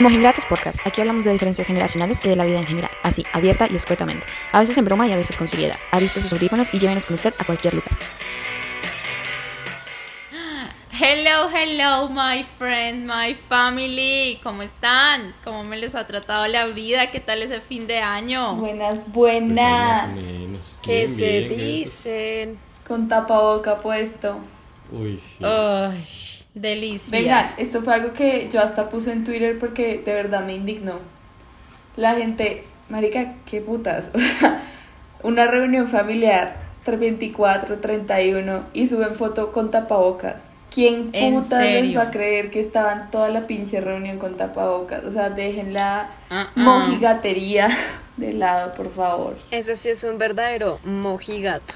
Mojigratos Podcast. Aquí hablamos de diferencias generacionales y de la vida en general, así, abierta y escuetamente. A veces en broma y a veces con seriedad. Aviste sus audífonos y llévenos con usted a cualquier lugar. Hello, hello, my friend, my family. ¿Cómo están? ¿Cómo me les ha tratado la vida? ¿Qué tal ese fin de año? Buenas, Pues buenas. menos. ¿Qué Bien, se bien, dicen? Con tapaboca puesto. Uy, sí. Ay, delicia. Venga, esto fue algo que yo hasta puse en Twitter porque de verdad me indignó. La gente, marica, qué putas. O sea, una reunión familiar, 24, 31, y suben foto con tapabocas. ¿Quién ¿En putas les va a creer que estaban toda la pinche reunión con tapabocas? O sea, dejen la Ah, ah. mojigatería de lado, por favor. Eso sí es un verdadero mojigato.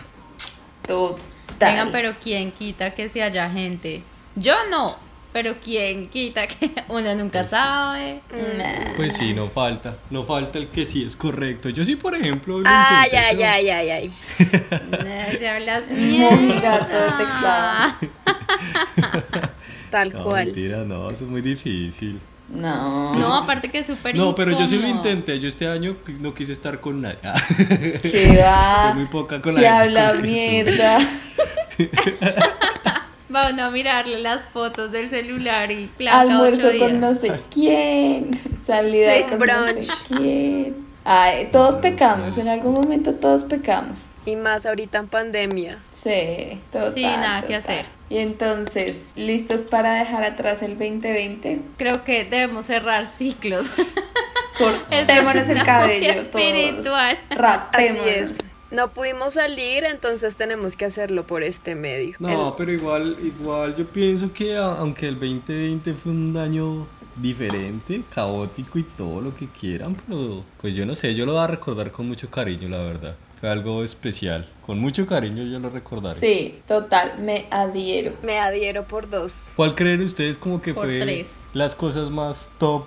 Total. Vengan, pero ¿quién quita que si haya gente? Yo no, pero ¿quién quita que uno nunca Pues sí. sabe? Nah. Pues sí, no falta. No falta el que sí es correcto. Yo sí, por ejemplo. lo Ay, intenté, ay, pero- ay, ay, ay. Se hablas mierda. Tal No, cual. mentira, no, eso es muy difícil. No. No, aparte que es súper No, pero yo sí lo intenté. Yo este año no quise estar con nadie. Que va. Fue muy poca con Se la gente habla mierda. Van a mirarle las fotos del celular y placa Almuerzo ocho con días. no sé quién. Salida Sí, con no sé quién. Ay, todos pecamos. En algún momento todos pecamos. Y más ahorita en pandemia. Sí, total. Sí, nada que hacer. Y entonces, ¿listos para dejar atrás el 2020? Creo que debemos cerrar ciclos. Cortémonos el cabello muy espiritual. todos. Rapémonos. Así es. No pudimos salir, entonces tenemos que hacerlo por este medio. No, El- pero igual, igual yo pienso que aunque el 2020 fue un año diferente, caótico y todo lo que quieran, pero pues yo no sé, yo lo voy a recordar con mucho cariño, la verdad. Fue algo especial. Con mucho cariño yo lo recordaré. Sí, total, me adhiero. Me adhiero por dos. ¿Cuál creen ustedes como que Por fue tres. las cosas más top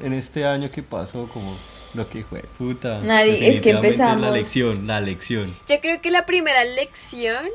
en este año que pasó? Como lo que fue, puta. Mari, es que empezamos- La lección, la lección. Yo creo que la primera lección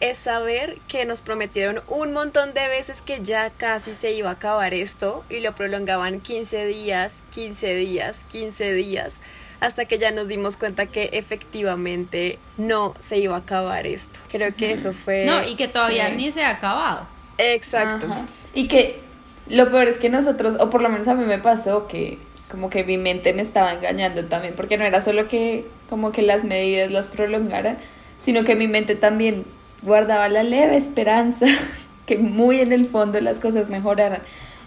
es saber que nos prometieron un montón de veces que ya casi se iba a acabar esto y lo prolongaban 15 días, 15 días, 15 días, hasta que ya nos dimos cuenta que efectivamente no se iba a acabar esto. Creo que eso fue... No, y que todavía ni se ha acabado. Exacto. Ajá. Y que lo peor es que nosotros, o por lo menos a mí me pasó que como que mi mente me estaba engañando también, porque no era solo que como que las medidas las prolongaran, sino que mi mente también guardaba la leve esperanza que muy en el fondo las cosas mejoraran.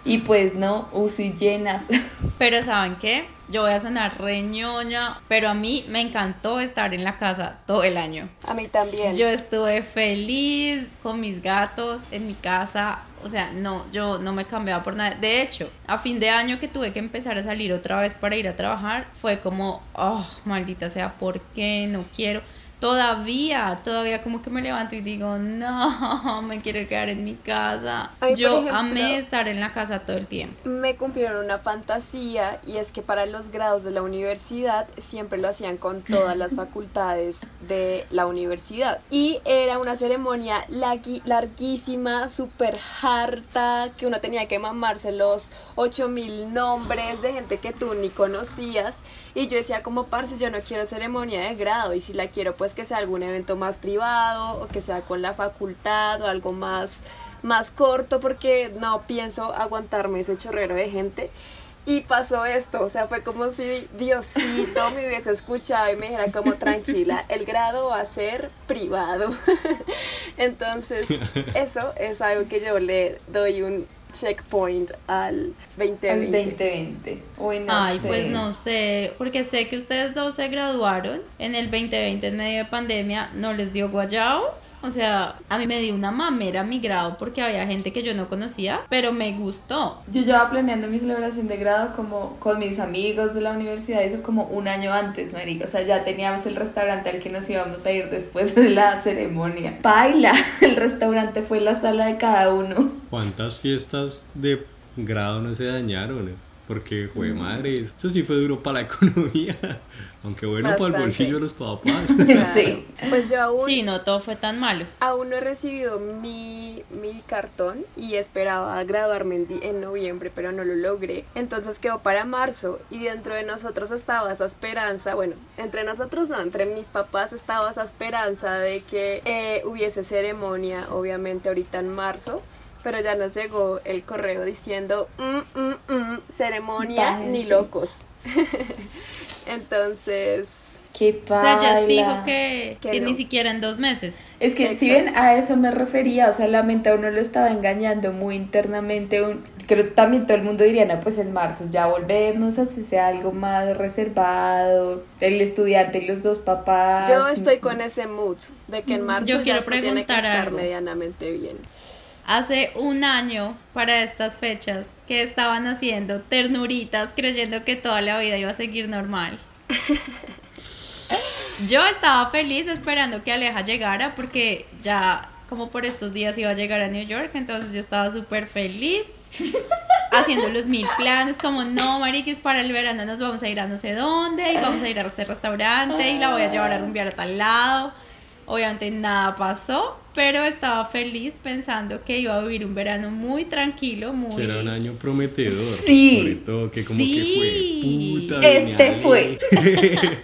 Y pues no, UCI llenas. Pero ¿saben qué? Yo voy a sonar reñoña, pero a mí me encantó estar en la casa todo el año. A mí también. Yo estuve feliz con mis gatos en mi casa. O sea, no, yo no me cambiaba por nada. De hecho, a fin de año que tuve que empezar a salir otra vez para ir a trabajar, fue como, oh, maldita sea, ¿por qué? No quiero. Todavía, todavía como que me levanto y digo, no, me quiero quedar en mi casa. A mí, por Yo ejemplo, amé estar en la casa todo el tiempo. me cumplieron una fantasía y es que para los grados de la universidad siempre lo hacían con todas las facultades de la universidad y era una ceremonia larguísima, súper harta, que uno tenía que mamarse los 8000 nombres de gente que tú ni conocías y yo decía como parce yo no quiero ceremonia de grado y si la quiero pues que sea algún evento más privado o que sea con la facultad o algo más más corto porque no pienso aguantarme ese chorrero de gente. Y pasó esto, o sea, fue como si Diosito me hubiese escuchado y me dijera como tranquila, el grado va a ser privado. Entonces, eso es algo que yo le doy un checkpoint al El 2020. 2020. Uy, no Ay, sé. pues no sé, porque sé que ustedes dos se graduaron en el 2020 en medio de pandemia, ¿no les dio guayao? O sea, a mí me dio una mamera mi grado porque había gente que yo no conocía, pero me gustó. Yo llevaba planeando mi celebración de grado como con mis amigos de la universidad, eso como un año antes, marica. O sea, ya teníamos el restaurante al que nos íbamos a ir después de la ceremonia. Baila, el restaurante fue la sala de cada uno. ¿Cuántas fiestas de grado no se dañaron? Porque, fue madre, eso sí fue duro para la economía. Aunque bueno, para el bolsillo de los papás. Sí. Pues yo aún, Sí, no todo fue tan malo. aún no he recibido mi, mi cartón y esperaba graduarme en, di- en noviembre, pero no lo logré. Entonces quedó para marzo y dentro de nosotros estaba esa esperanza, bueno, entre nosotros no, entre mis papás estaba esa esperanza de que eh, hubiese ceremonia, obviamente ahorita en marzo. Pero ya nos llegó el correo diciendo, "Mm, mm, mm, ceremonia ni locos. Entonces, Qué O sea, ya es fijo que, Que que no. ni siquiera en dos meses. Es que si ven, a eso me refería, o sea, la mente a uno lo estaba engañando muy internamente, un- creo que también todo el mundo diría, no, pues en marzo ya volvemos, así sea algo más reservado, el estudiante y los dos papás. Yo estoy con ese mood de que en marzo Yo ya quiero esto tiene que preguntar estar algo. medianamente bien. Hace un año para estas fechas que estaban haciendo ternuritas creyendo que toda la vida iba a seguir normal. Yo estaba feliz esperando que Aleja llegara porque ya como por estos días iba a llegar a New York, entonces yo estaba súper feliz haciendo los mil planes como no, mariquis, para el verano nos vamos a ir a no sé dónde y vamos a ir a este restaurante y la voy a llevar a rumbear a tal lado. Obviamente nada pasó, pero estaba feliz pensando que iba a vivir un verano muy tranquilo, muy... Que era un año prometedor. Sí. Sobre todo, que como Sí. que fue puta. Este fue.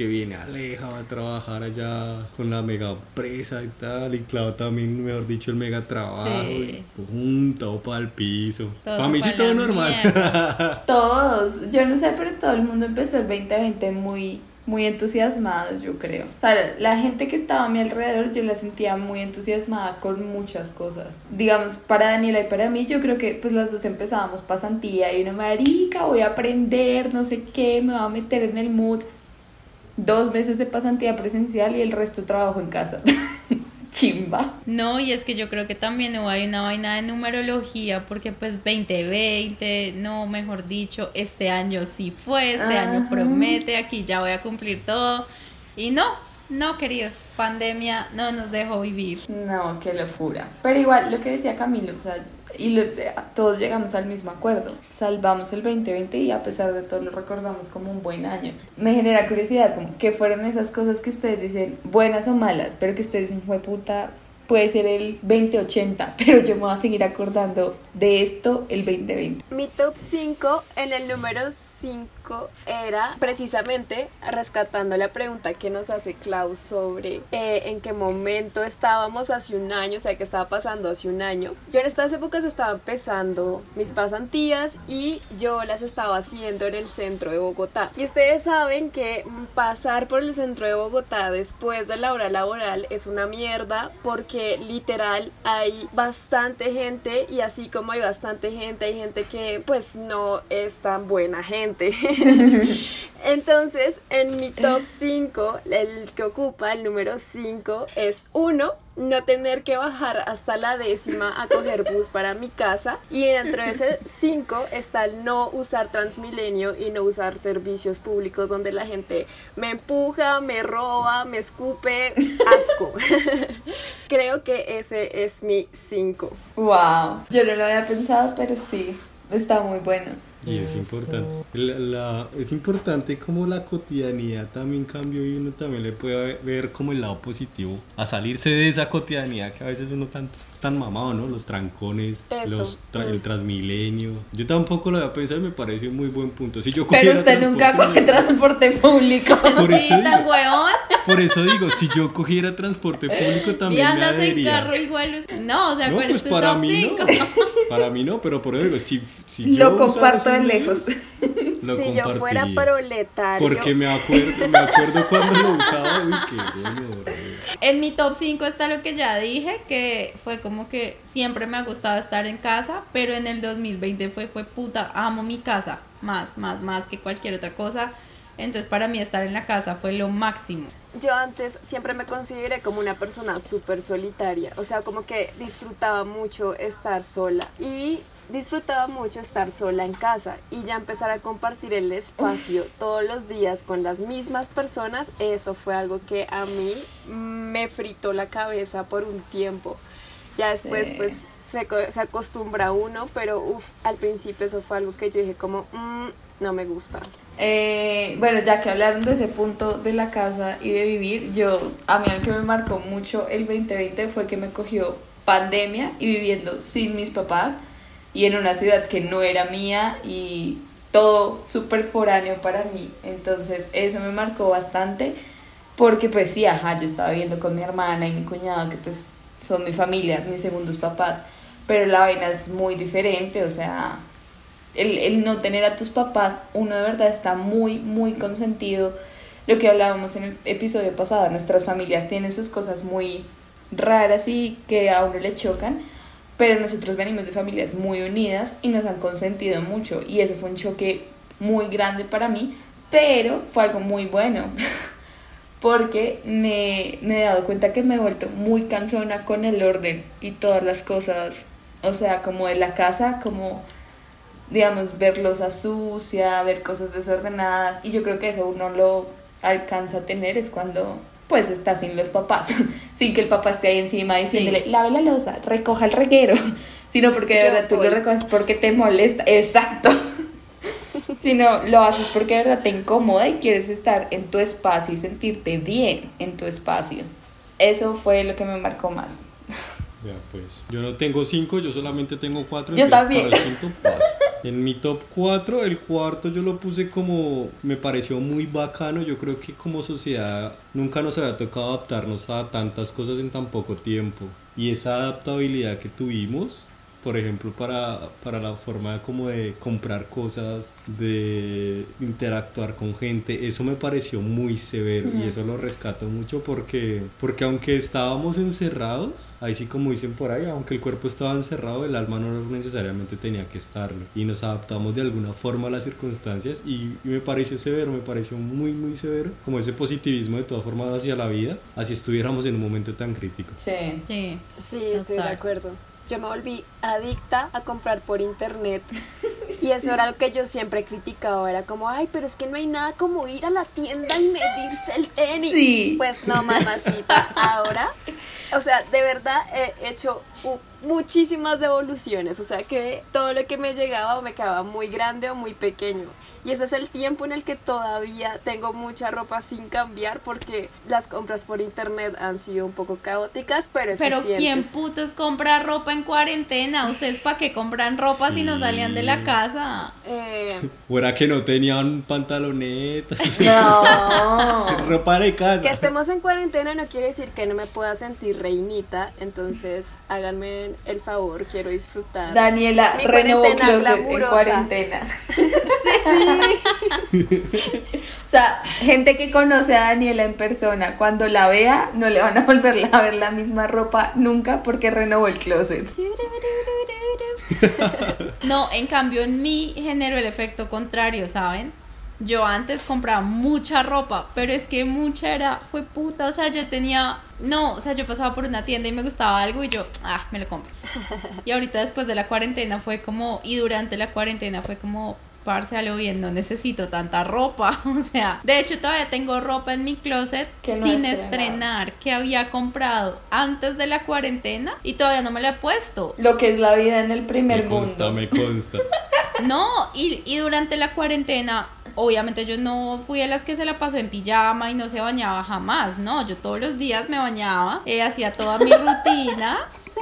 Que viene Aleja, va a trabajar allá con la mega empresa y tal. Y claro, también, mejor dicho, el mega trabajo. Sí. Pum, todo para el piso. Todo para mí sí todo normal. Todos, yo no sé, pero todo el mundo empezó el 2020 muy, muy entusiasmado, yo creo. O sea, la gente que estaba a mi alrededor, yo la sentía muy entusiasmada con muchas cosas. Digamos, para Daniela y para mí, yo creo que pues las dos empezábamos pasantía y una marica, voy a aprender, no sé qué, me va a meter en el mood. Dos meses de pasantía presencial y el resto trabajo en casa. Chimba. No, y es que yo creo que también hubo ahí una vaina de numerología, porque pues 2020, no, mejor dicho, este año sí fue, este año promete, aquí ya voy a cumplir todo. Y no, no, queridos, pandemia no nos dejó vivir. No, qué locura. Pero igual, lo que decía Camilo, o sea, y todos llegamos al mismo acuerdo. Salvamos el 2020 y a pesar de todo lo recordamos como un buen año. Me genera curiosidad, como, ¿qué fueron esas cosas que ustedes dicen, buenas o malas, pero que ustedes dicen, fue puta, puede ser el 2080, pero yo me voy a seguir acordando de esto el 2020? Mi top 5 en el número 5 era precisamente rescatando la pregunta que nos hace Klaus sobre eh, en qué momento estábamos hace un año, o sea, qué estaba pasando hace un año. Yo en estas épocas estaba empezando mis pasantías y yo las estaba haciendo en el centro de Bogotá. Y ustedes saben que pasar por el centro de Bogotá después de la hora laboral es una mierda porque literal hay bastante gente y así como hay bastante gente, hay gente que pues no es tan buena gente. Entonces, en mi top 5, el que ocupa el número 5 es 1. No tener que bajar hasta la décima a coger bus para mi casa. Y dentro de ese 5 está el no usar Transmilenio y no usar servicios públicos donde la gente me empuja, me roba, me escupe. Asco. Creo que ese es mi 5. Wow, yo no lo había pensado, pero sí, está muy bueno. Y es importante. La, la- es importante como la cotidianidad también cambió y uno también le puede ver como el lado positivo. A salirse de esa cotidianidad que a veces uno tan, tan mamado, ¿no? Los trancones, Eso. los tra- el transmilenio. Yo tampoco lo había pensado y me parece un muy buen punto. Si yo Pero usted nunca coge transporte público. Por eso tan digo. huevón. Por eso digo, si yo cogiera transporte público Y también me andas en carro igual. No, o sea, No, ¿cuál pues es tu para top mí 5? no. Para mí no, pero por eso digo, si, si yo Lo usara comparto esos de medios, lejos. lo si yo fuera proletario. Porque me acuerdo, me acuerdo cuando lo usaba, uy, qué bueno, bro. En mi top 5 está lo que ya dije, que fue como que siempre me ha gustado estar en casa, pero en el 2020 fue, fue puta, amo mi casa, más, más, más que cualquier otra cosa. Entonces para mí estar en la casa fue lo máximo. Yo antes siempre me consideré como una persona súper solitaria, o sea, como que disfrutaba mucho estar sola y disfrutaba mucho estar sola en casa y ya empezar a compartir el espacio todos los días con las mismas personas, eso fue algo que a mí me fritó la cabeza por un tiempo. Ya después, Sí. pues, se, se acostumbra uno, pero uff, al principio eso fue algo que yo dije como, "Mm, no me gusta. Eh, bueno, ya que hablaron de ese punto de la casa y de vivir, yo, a mí algo que me marcó mucho el 2020 fue que me cogió pandemia y viviendo sin mis papás y en una ciudad que no era mía y todo súper foráneo para mí. Entonces eso me marcó bastante porque pues sí, ajá, yo estaba viviendo con mi hermana y mi cuñado que pues son mi familia, mis segundos papás, pero la vaina es muy diferente, o sea, el, el no tener a tus papás, uno de verdad está muy, muy consentido. Lo que hablábamos en el episodio pasado, nuestras familias tienen sus cosas muy raras y que a uno le chocan, pero nosotros venimos de familias muy unidas y nos han consentido mucho y eso fue un choque muy grande para mí, pero fue algo muy bueno. porque me, me he dado cuenta que me he vuelto muy cansona con el orden y todas las cosas, o sea, como de la casa, como, digamos, ver losa sucia, ver cosas desordenadas, y yo creo que eso uno lo alcanza a tener es cuando pues está sin los papás, sin que el papá esté ahí encima diciéndole, lave la losa, recoja el reguero, sino porque de Yo verdad tú lo recoges porque te molesta, exacto, sino lo haces porque de verdad te incomoda y quieres estar en tu espacio y sentirte bien en tu espacio. Eso fue lo que me marcó más. Ya, pues. Yo no tengo cinco, yo solamente tengo cuatro. Yo también. Para el quinto paso. En mi top 4, el cuarto yo lo puse como. Me pareció muy bacano. Yo creo que como sociedad nunca nos había tocado adaptarnos a tantas cosas en tan poco tiempo. Y esa adaptabilidad que tuvimos, por ejemplo, para, para la forma como de comprar cosas, de interactuar con gente, eso me pareció muy severo y eso lo rescato mucho porque, porque aunque estábamos encerrados, ahí sí como dicen por ahí, aunque el cuerpo estaba encerrado, el alma no necesariamente tenía que estarlo y nos adaptamos de alguna forma a las circunstancias y, y me pareció severo, me pareció muy muy severo, como ese positivismo de todas formas hacia la vida, así estuviéramos en un momento tan crítico. Sí. Sí. Sí, estoy de acuerdo. Yo me volví adicta a comprar por internet. Y eso era lo que yo siempre criticaba. Era como, ay, pero es que no hay nada como ir a la tienda y medirse el tenis. Sí. Pues no, mamacita. Ahora, o sea, de verdad he hecho muchísimas devoluciones. O sea, que todo lo que me llegaba o me quedaba muy grande o muy pequeño. Y ese es el tiempo en el que todavía tengo mucha ropa sin cambiar porque las compras por internet han sido un poco caóticas, pero Pero eficientes. ¿quién putas compra ropa en cuarentena? ¿Ustedes para qué compran ropa si no Sí. salían de la casa? Eh, O era que no tenían pantalonetas, No. ropa de casa. que estemos en cuarentena no quiere decir que no me pueda sentir reinita, entonces háganme el favor, quiero disfrutar. Daniela renovó en cuarentena. o sea, gente que conoce a Daniela en persona, cuando la vea, no le van a volver a ver la misma ropa nunca porque renovó el closet. No, en cambio en mí generó el efecto contrario, ¿saben? Yo antes compraba mucha ropa, pero es que mucha era, fue puta, o sea, yo tenía, no, o sea, yo pasaba por una tienda y me gustaba algo y yo, ah, me lo compro. Y ahorita después de la cuarentena fue como, y durante la cuarentena fue como, lo bien, no necesito tanta ropa, o sea, de hecho todavía tengo ropa en mi closet Que no sin estrenar, que había comprado antes de la cuarentena y todavía no me la he puesto. Lo que es la vida en el primer me consta, mundo. me consta. No, y, y durante la cuarentena, obviamente yo no fui de las que se la pasó en pijama y no se bañaba jamás, no, yo todos los días me bañaba, eh, hacía toda mi rutina. Sí,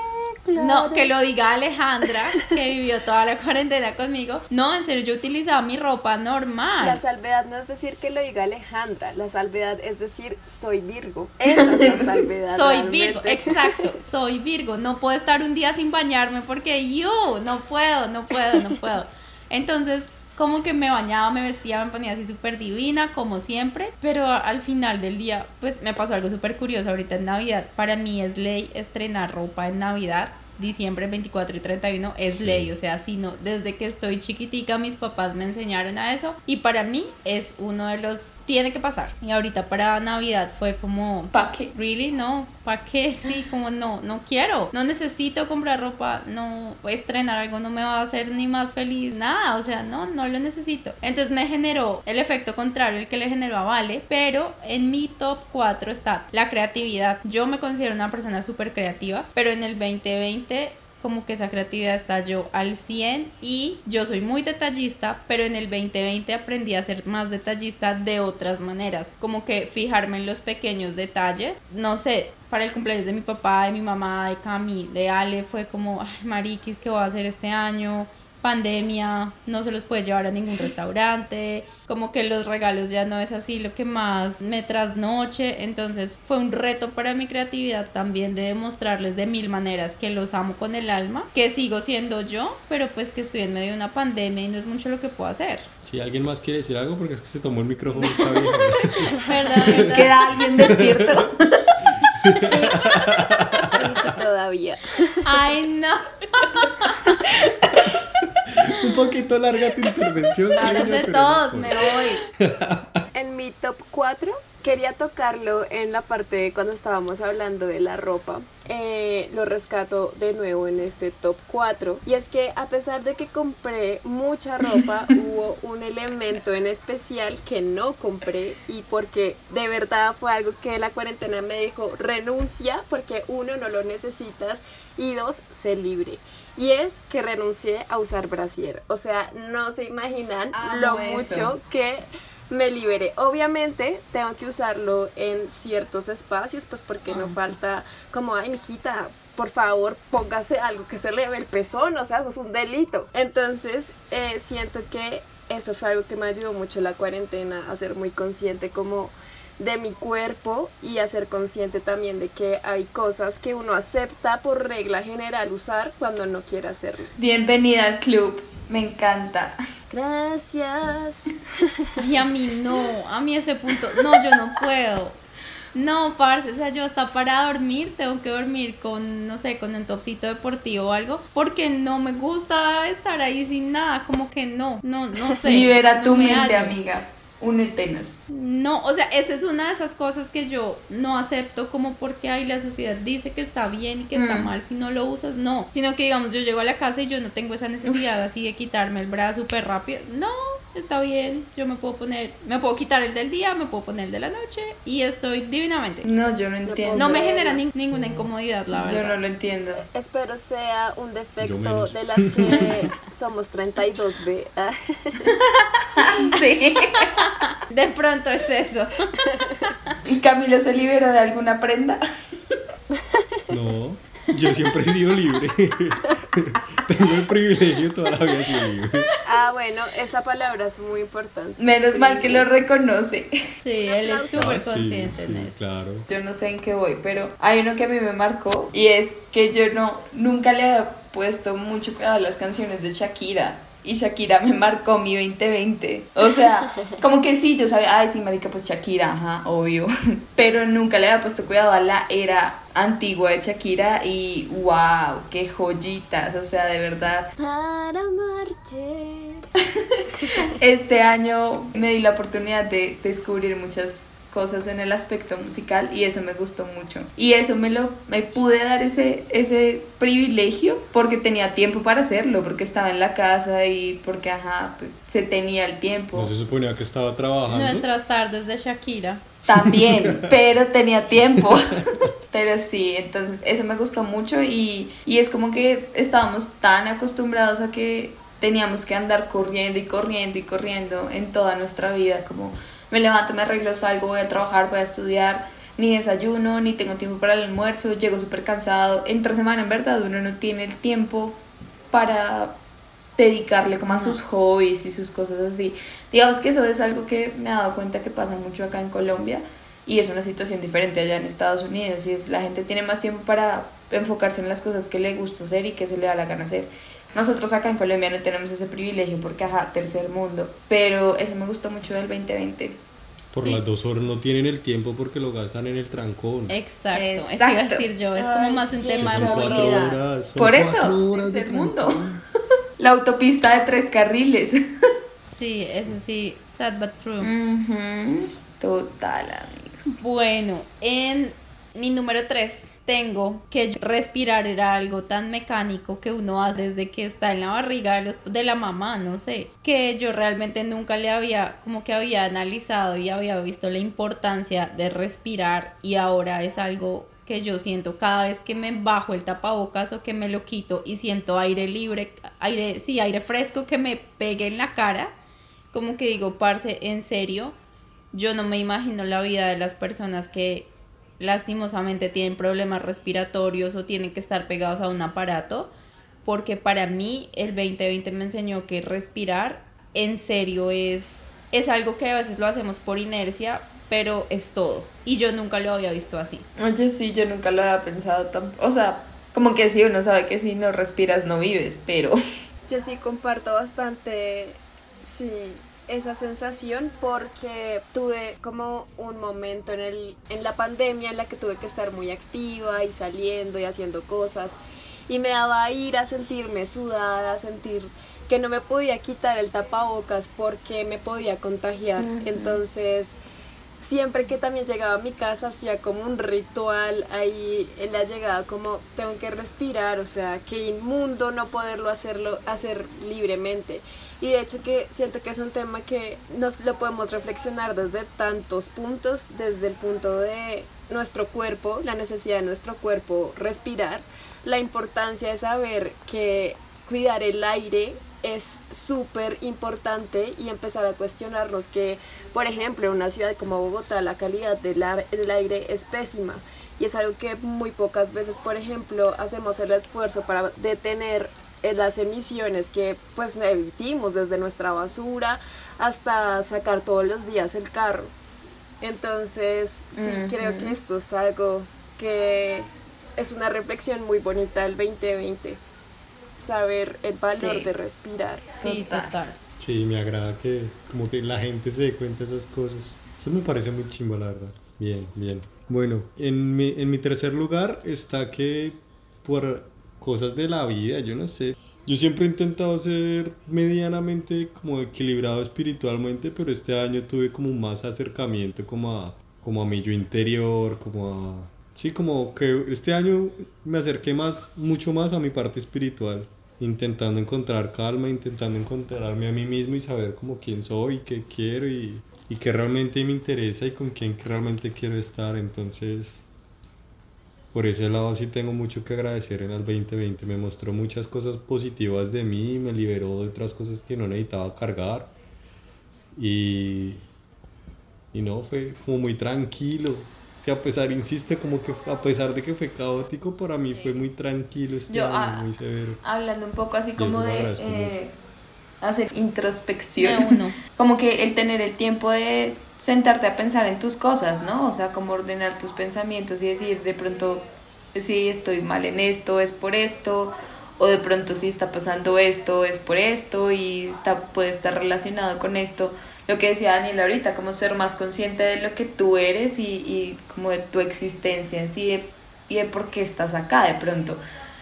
No, que lo diga Alejandra, que vivió toda la cuarentena conmigo. No, en serio, yo utilizaba mi ropa normal. La salvedad no es decir que lo diga Alejandra, la salvedad es decir soy Virgo. Esa es la salvedad. Soy realmente. Virgo, exacto, soy Virgo. No puedo estar un día sin bañarme porque yo no puedo, no puedo, no puedo. Entonces, como que me bañaba, me vestía, me ponía así súper divina, como siempre. Pero al final del día, pues me pasó algo súper curioso ahorita en Navidad. Para mí es ley estrenar ropa en Navidad. Diciembre 24 y 31 es Sí. ley, o sea, si no, desde que estoy chiquitica mis papás me enseñaron a eso y para mí es uno de los tiene que pasar. Y ahorita para Navidad fue como, ¿Pa' qué? ¿really? No, ¿para qué? Sí, como no, no quiero. No necesito comprar ropa, no estrenar algo no me va a hacer ni más feliz, nada, o sea, no, no lo necesito. Entonces me generó el efecto contrario, el que le generó a Vale, pero en mi top 4 está la creatividad. Yo me considero una persona súper creativa, pero en el 2020 como que esa creatividad estalló al 100 y yo soy muy detallista, pero en el 2020 aprendí a ser más detallista de otras maneras, como que fijarme en los pequeños detalles, no sé, para el cumpleaños de mi papá, de mi mamá, de Cami, de Ale, fue como, ay, mariquis, ¿qué voy a hacer este año? Pandemia, no se los puede llevar a ningún restaurante, como que los regalos ya no es así lo que más me trasnoche, entonces fue un reto para mi creatividad también de demostrarles de mil maneras que los amo con el alma, que sigo siendo yo, pero pues que estoy en medio de una pandemia y no es mucho lo que puedo hacer. Si alguien más quiere decir algo, porque es que se tomó el micrófono, está bien. ¿Verdad? verdad? ¿Queda alguien despierto? Sí, sí, sí, todavía. Ay, no. Un poquito larga tu intervención. Pero todos, me voy. En mi top 4 quería tocarlo en la parte de cuando estábamos hablando de la ropa. Eh, lo rescato de nuevo en este top 4. Y es que a pesar de que compré mucha ropa, hubo un elemento en especial que no compré y porque de verdad fue algo que la cuarentena me dijo renuncia porque uno no lo necesitas y dos, sé libre. Y es que renuncié a usar brasier. O sea, no se imaginan lo eso. mucho que me liberé. Obviamente tengo que usarlo en ciertos espacios, pues porque no falta como, ay, mijita, por favor, póngase algo que se le ve el pezón, o sea, eso es un delito. Entonces, eh, siento que eso fue algo que me ayudó mucho la cuarentena a ser muy consciente como de mi cuerpo y a ser consciente también de que hay cosas que uno acepta por regla general usar cuando no quiere hacerlo. Bienvenida al club, me encanta. Gracias. Ay, a mí no, a mí ese punto, no, yo no puedo. No, parce, o sea, yo hasta para dormir tengo que dormir con, no sé, con un topsito deportivo o algo, porque no me gusta estar ahí sin nada, como que no, no, no sé. Libera no tu me mente, hallo. amiga. Únetenos. No, o sea, esa es una de esas cosas que yo no acepto como porque ay, la sociedad dice que está bien y que está Mm. mal si no lo usas, no, sino que digamos yo llego a la casa y yo no tengo esa necesidad así de quitarme el brazo súper rápido, no, está bien, yo me puedo poner, me puedo quitar el del día, me puedo poner el de la noche y estoy divinamente. No, yo no entiendo. No me genera ni- ninguna incomodidad, la Yo verdad. no lo entiendo. Espero sea un Yo defecto de las que somos 32B. Ah, Sí. De pronto es eso. ¿Y Camilo se liberó de alguna prenda? No, yo siempre he sido libre. Tengo el privilegio toda la vida de ser libre. Ah, bueno, esa palabra es muy importante. Menos mal que lo reconoce. Sí, él es súper Ah, sí, consciente en sí, eso. Claro. Yo no sé en qué voy, pero hay uno que a mí me marcó y es que yo no nunca le había puesto mucho cuidado a las canciones de Shakira. Y Shakira me marcó mi 2020. O sea, como que sí, yo sabía, ay, sí, marica, pues Shakira, ajá, obvio. Pero nunca le había puesto cuidado a la era antigua de Shakira y wow, qué joyitas. O sea, de verdad, Para amarte. este año me di la oportunidad de descubrir muchas cosas en el aspecto musical y eso me gustó mucho y eso me lo me pude dar ese ese privilegio porque tenía tiempo para hacerlo porque estaba en la casa y porque ajá pues se tenía el tiempo No se suponía que estaba trabajando. Nuestras tardes de Shakira. también, pero tenía tiempo. Pero sí, entonces eso me gustó mucho y, y es como que estábamos tan acostumbrados a que teníamos que andar corriendo y corriendo y corriendo en toda nuestra vida, como me levanto, me arreglo, salgo, voy a trabajar, voy a estudiar, ni desayuno, ni tengo tiempo para el almuerzo, llego súper cansado. Entre semana, en verdad, uno no tiene el tiempo para dedicarle como a sus hobbies y sus cosas así. Digamos que eso es algo que me he dado cuenta que pasa mucho acá en Colombia y es una situación diferente allá en Estados Unidos y es la gente tiene más tiempo para enfocarse en las cosas que le gusta hacer y que se le da la gana hacer. Nosotros acá en Colombia no tenemos ese privilegio porque ajá, tercer mundo, pero eso me gustó mucho del 2020. Por Sí. las dos horas no tienen el tiempo porque lo gastan en el trancón. Exacto, eso iba a decir yo, es como Ay, más un sí. tema de movilidad. horas. son Por eso, horas tercer mundo. La autopista de tres carriles. Sí, eso sí, sad but true. Total, amigos. Bueno, en mi número 3 tengo que respirar era algo tan mecánico que uno hace desde que está en la barriga de, los- de la mamá, no sé, que yo realmente nunca le había, como que había analizado y había visto la importancia de respirar y ahora es algo que yo siento cada vez que me bajo el tapabocas o que me lo quito y siento aire libre, aire, sí, aire fresco que me pegue en la cara, como que digo, parce, en serio, yo no me imagino la vida de las personas que lastimosamente tienen problemas respiratorios o tienen que estar pegados a un aparato, porque para mí el 2020 me enseñó que respirar en serio es, es algo que a veces lo hacemos por inercia, pero es todo. Y yo nunca lo había visto así. Oye, sí, yo nunca lo había pensado tan... O sea, como que sí, uno sabe que si no respiras no vives, pero... Yo sí comparto bastante, sí, esa sensación porque tuve como un momento en, el, en la pandemia en la que tuve que estar muy activa y saliendo y haciendo cosas y me daba ir a sentirme sudada, a sentir que no me podía quitar el tapabocas porque me podía contagiar. Entonces, siempre que también llegaba a mi casa hacía como un ritual ahí en la llegada como tengo que respirar, o sea, qué inmundo no poderlo hacerlo hacer libremente. Y de hecho que siento que es un tema que nos lo podemos reflexionar desde tantos puntos, desde el punto de nuestro cuerpo, la necesidad de nuestro cuerpo respirar, la importancia de saber que cuidar el aire es súper importante y empezar a cuestionarnos que, por ejemplo, en una ciudad como Bogotá la calidad del, aire es pésima y es algo que muy pocas veces, por ejemplo, hacemos el esfuerzo para detener las emisiones que pues emitimos desde nuestra basura hasta sacar todos los días el carro. Entonces, sí, creo que esto es algo que es una reflexión muy bonita del 2020. Saber el valor Sí. de respirar. Sí, Total. total. Sí, me agrada que como que la gente se dé cuenta de esas cosas. Eso me parece muy chimbo, la verdad. Bien, bien. Bueno, en mi, en mi tercer lugar está que por cosas de la vida, yo no sé. Yo siempre he intentado ser medianamente como equilibrado espiritualmente, pero este año tuve como más acercamiento como a, como a mi yo interior, como a... Sí, como que este año me acerqué más, mucho más a mi parte espiritual intentando encontrar calma, intentando encontrarme a mí mismo y saber como quién soy, qué quiero y, y qué realmente me interesa y con quién realmente quiero estar. Entonces, por ese lado sí tengo mucho que agradecer en el 2020. Me mostró muchas cosas positivas de mí, me liberó de otras cosas que no necesitaba cargar y, y no, fue como muy tranquilo. O sea, a pesar, insisto, como que a pesar de que fue caótico, para mí fue muy tranquilo este Yo, año, ah, muy severo. Hablando un poco así como de eh, hacer introspección. De uno. Como que el tener el tiempo de sentarte a pensar en tus cosas, ¿no? O sea, como ordenar tus pensamientos y decir de pronto, si estoy mal en esto, es por esto, o de pronto si está pasando esto, es por esto, y está, puede estar relacionado con esto. Lo que decía Daniel ahorita, como ser más consciente de lo que tú eres y, y como de tu existencia en sí de- y de por qué estás acá de pronto.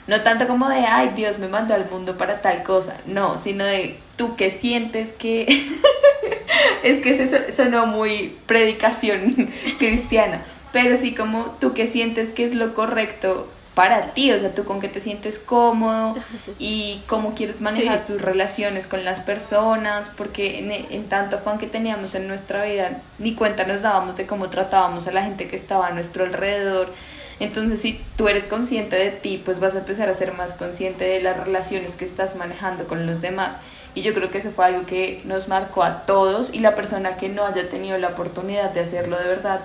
No tanto como de, ay, Dios me mandó al mundo para tal cosa, no, sino de tú que sientes que... es que eso sonó muy predicación cristiana, pero sí como tú que sientes que es lo correcto para ti, o sea, tú con que te sientes cómodo y cómo quieres manejar Sí. tus relaciones con las personas, porque en, en tanto afán que teníamos en nuestra vida, ni cuenta nos dábamos de cómo tratábamos a la gente que estaba a nuestro alrededor. Entonces, si tú eres consciente de ti, pues vas a empezar a ser más consciente de las relaciones que estás manejando con los demás. Y yo creo que eso fue algo que nos marcó a todos y la persona que no haya tenido la oportunidad de hacerlo de verdad,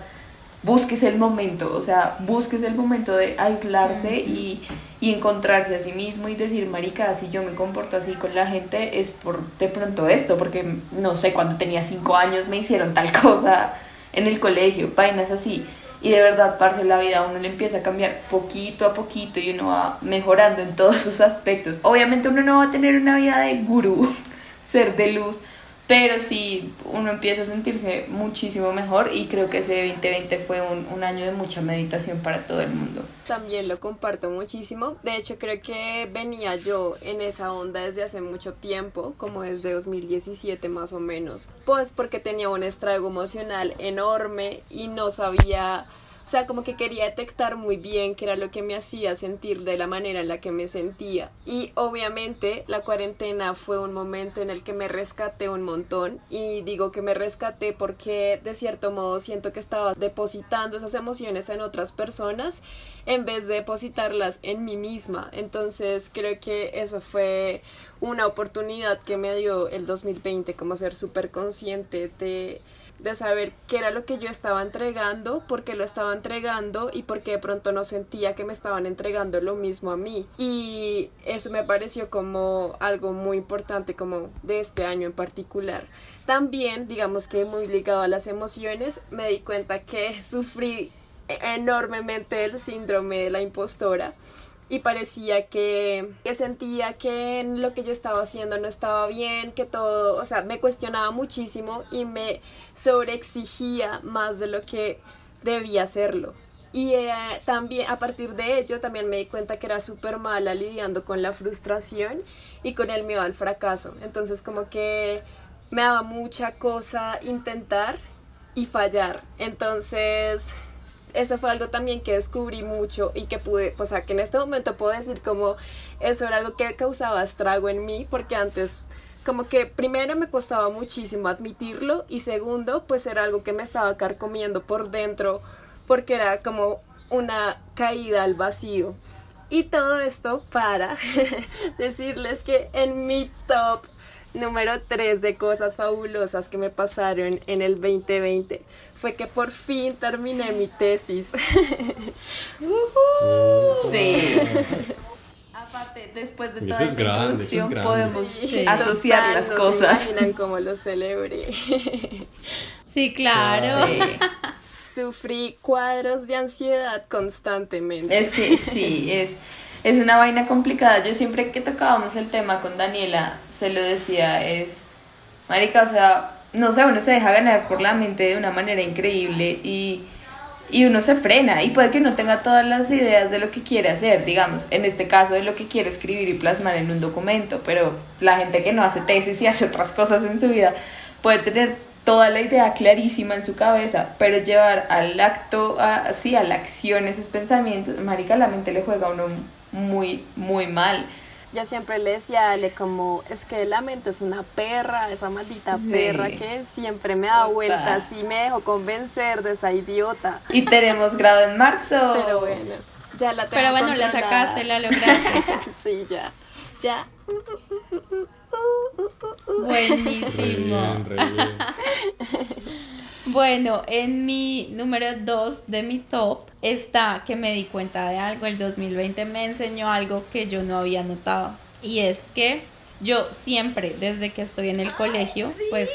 busques el momento, o sea, busques el momento de aislarse y, y encontrarse a sí mismo y decir, marica, si yo me comporto así con la gente es por de pronto esto, porque no sé, cuando tenía cinco años me hicieron tal cosa en el colegio, vainas así. Y de verdad, parce, la vida uno le empieza a cambiar poquito a poquito y uno va mejorando en todos sus aspectos. Obviamente uno no va a tener una vida de gurú, ser de luz, pero sí uno empieza a sentirse muchísimo mejor y creo que ese 2020 fue un, un, año de mucha meditación para todo el mundo. También lo comparto muchísimo, de hecho creo que venía yo en esa onda desde hace mucho tiempo, como desde 2017 más o menos, pues porque tenía un estrago emocional enorme y no sabía o sea, como que quería detectar muy bien qué era lo que me hacía sentir de la manera en la que me sentía. Y obviamente la cuarentena fue un momento en el que me rescaté un montón. Y digo que me rescaté porque de cierto modo siento que estaba depositando esas emociones en otras personas en vez de depositarlas en mí misma. Entonces creo que eso fue una oportunidad que me dio el 2020 como ser súper consciente de de saber qué era lo que yo estaba entregando, por qué lo estaba entregando y por qué de pronto no sentía que me estaban entregando lo mismo a mí. Y eso me pareció como algo muy importante como de este año en particular. También, digamos que muy ligado a las emociones, me di cuenta que sufrí enormemente el síndrome de la impostora y parecía que, que, sentía que lo que yo estaba haciendo no estaba bien, que todo, o sea, me cuestionaba muchísimo y me sobreexigía más de lo que debía hacerlo. Y eh, también a partir de ello también me di cuenta que era súper mala lidiando con la frustración y con el miedo al fracaso. Entonces como que me daba mucha cosa intentar y fallar. Entonces eso fue algo también que descubrí mucho y que pude, o sea, que en este momento puedo decir como eso era algo que causaba estrago en mí, porque antes como que primero me costaba muchísimo admitirlo y segundo, pues era algo que me estaba carcomiendo por dentro, porque era como una caída al vacío. Y todo esto para decirles que en mi top número 3 de cosas fabulosas que me pasaron en el 2020 fue que por fin terminé mi tesis. sí. Aparte, después de toda esta introducción podemos asociar las cosas. Se imaginan cómo lo celebré. Sí, claro. Sufrí cuadros de ansiedad constantemente. Es que sí, es es una vaina complicada. Yo siempre que tocábamos el tema con Daniela, se lo decía, es, marica, o sea, no sé, uno se deja ganar por la mente de una manera increíble y, y uno se frena y puede que uno tenga todas las ideas de lo que quiere hacer, digamos, en este caso de lo que quiere escribir y plasmar en un documento, pero la gente que no hace tesis y hace otras cosas en su vida puede tener toda la idea clarísima en su cabeza, pero llevar al acto, así, a la acción esos pensamientos, marica, la mente le juega a uno muy, muy mal. Yo siempre le decía a Ale como, es que la mente es una perra, esa maldita perra que siempre me da vueltas y me dejo convencer de esa idiota. Y tenemos grado en marzo. Pero bueno, ya la tengo Pero bueno, la sacaste, la lograste. sí, ya, ya. Buenísimo. Bueno, en mi número 2 de mi top está que me di cuenta de algo. El 2020 me enseñó algo que yo no había notado. Y es que yo siempre, desde que estoy en el colegio, pues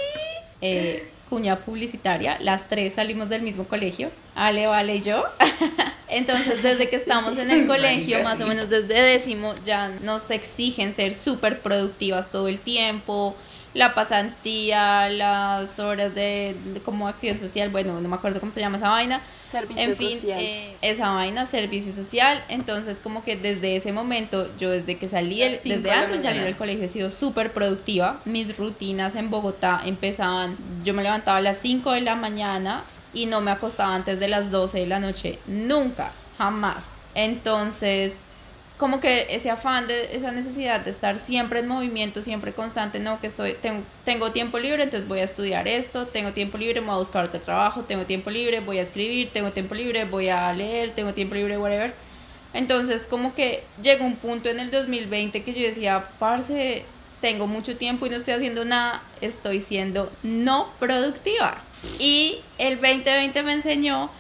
eh, cuña publicitaria, las tres salimos del mismo colegio, Ale, Vale y yo. Entonces, desde que estamos en el colegio, más o menos desde décimo, ya nos exigen ser súper productivas todo el tiempo, la pasantía, las horas de, como acción social, bueno, no me acuerdo cómo se llama esa vaina. Servicio en fin, social. Eh, esa vaina, servicio social. Entonces, como que desde ese momento, yo desde que salí, el, desde antes de salir del colegio, he sido súper productiva. Mis rutinas en Bogotá empezaban, yo me levantaba a las 5 de la mañana y no me acostaba antes de las 12 de la noche. Nunca, jamás. Entonces, como que ese afán de esa necesidad de estar siempre en movimiento, siempre constante, no que estoy tengo, tengo tiempo libre, entonces voy a estudiar esto, tengo tiempo libre, me voy a buscar otro trabajo, tengo tiempo libre, voy a escribir, tengo tiempo libre, voy a leer, tengo tiempo libre, whatever. Entonces, como que llegó un punto en el 2020 que yo decía, parce, tengo mucho tiempo y no estoy haciendo nada, estoy siendo no productiva. Y el 2020 me enseñó